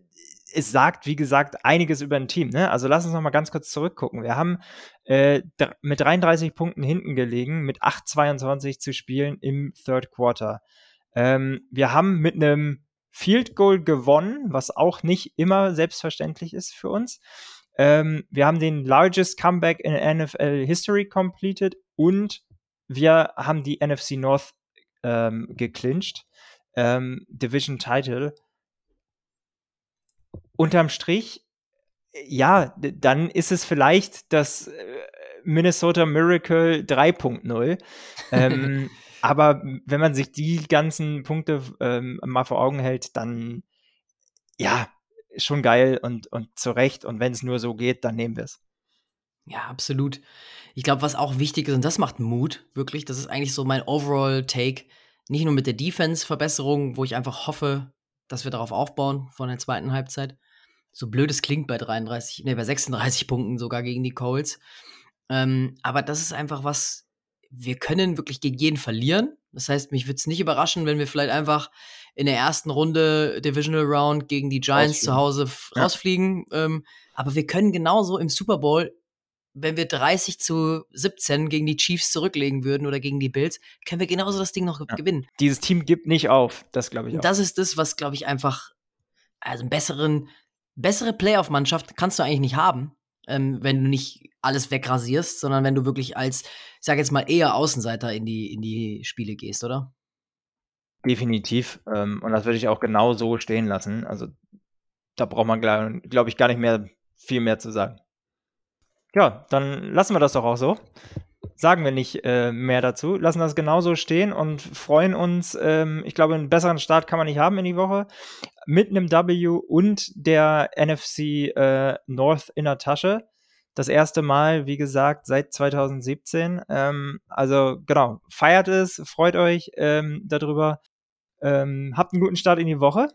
es sagt, wie gesagt, einiges über ein Team. Ne? Also lass uns noch mal ganz kurz zurückgucken. Wir haben äh, mit 33 Punkten hinten gelegen, mit 8,22 zu spielen im Third Quarter. Ähm, wir haben mit einem Field Goal gewonnen, was auch nicht immer selbstverständlich ist für uns. Ähm, wir haben den largest comeback in NFL History completed und wir haben die NFC North ähm, geclincht. Ähm, Division Title. Unterm Strich, äh, ja, dann ist es vielleicht das äh, Minnesota Miracle 3.0. ähm, [LAUGHS] aber wenn man sich die ganzen Punkte ähm, mal vor Augen hält, dann ja, schon geil und, und zu Recht. Und wenn es nur so geht, dann nehmen wir es. Ja, absolut. Ich glaube, was auch wichtig ist, und das macht Mut, wirklich, das ist eigentlich so mein Overall-Take, nicht nur mit der Defense-Verbesserung, wo ich einfach hoffe, dass wir darauf aufbauen von der zweiten Halbzeit. So blöd es klingt bei 33, nee, bei 36 [LAUGHS] Punkten sogar gegen die Colts. Ähm, aber das ist einfach was, wir können wirklich gegen jeden verlieren. Das heißt, mich würde es nicht überraschen, wenn wir vielleicht einfach in der ersten Runde Divisional Round gegen die Giants zu. Hause Ja. rausfliegen. Ähm, aber wir können genauso im Super Bowl, wenn wir 30 zu 17 gegen die Chiefs zurücklegen würden oder gegen die Bills, können wir genauso das Ding noch Ja. gewinnen. Dieses Team gibt nicht auf. Das glaube ich auch. Und das ist das, was, glaube ich, einfach, also einen besseren, bessere Playoff-Mannschaft kannst du eigentlich nicht haben, ähm, wenn du nicht alles wegrasierst, sondern wenn du wirklich als, ich sag jetzt mal, eher Außenseiter in die, in die Spiele gehst, oder? Definitiv. Ähm, und das würde ich auch genau so stehen lassen. Also da braucht man, glaube glaub ich, gar nicht mehr viel mehr zu sagen. Ja, dann lassen wir das doch auch so. Sagen wir nicht äh, mehr dazu, lassen das genauso stehen und freuen uns. Ähm, ich glaube, einen besseren Start kann man nicht haben in die Woche. Mit einem W und der NFC äh, North in der Tasche. Das erste Mal, wie gesagt, seit 2017. Ähm, also genau, feiert es, freut euch ähm, darüber. Ähm, habt einen guten Start in die Woche.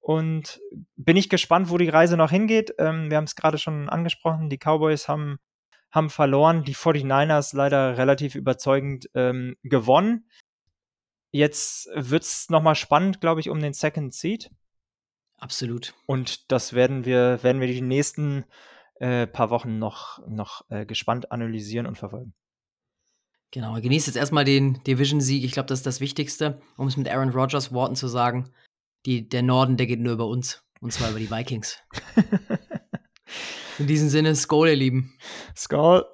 Und bin ich gespannt, wo die Reise noch hingeht. Ähm, wir haben es gerade schon angesprochen. Die Cowboys haben, haben verloren. Die 49ers leider relativ überzeugend ähm, gewonnen. Jetzt wird es nochmal spannend, glaube ich, um den Second Seed. Absolut. Und das werden wir, werden wir die nächsten äh, paar Wochen noch, noch äh, gespannt analysieren und verfolgen. Genau, genießt jetzt erstmal den Division-Sieg. Ich glaube, das ist das Wichtigste, um es mit Aaron Rodgers Worten zu sagen. Die, der Norden, der geht nur über uns. Und zwar über die Vikings. [LAUGHS] In diesem Sinne, Skol, ihr Lieben. Skull.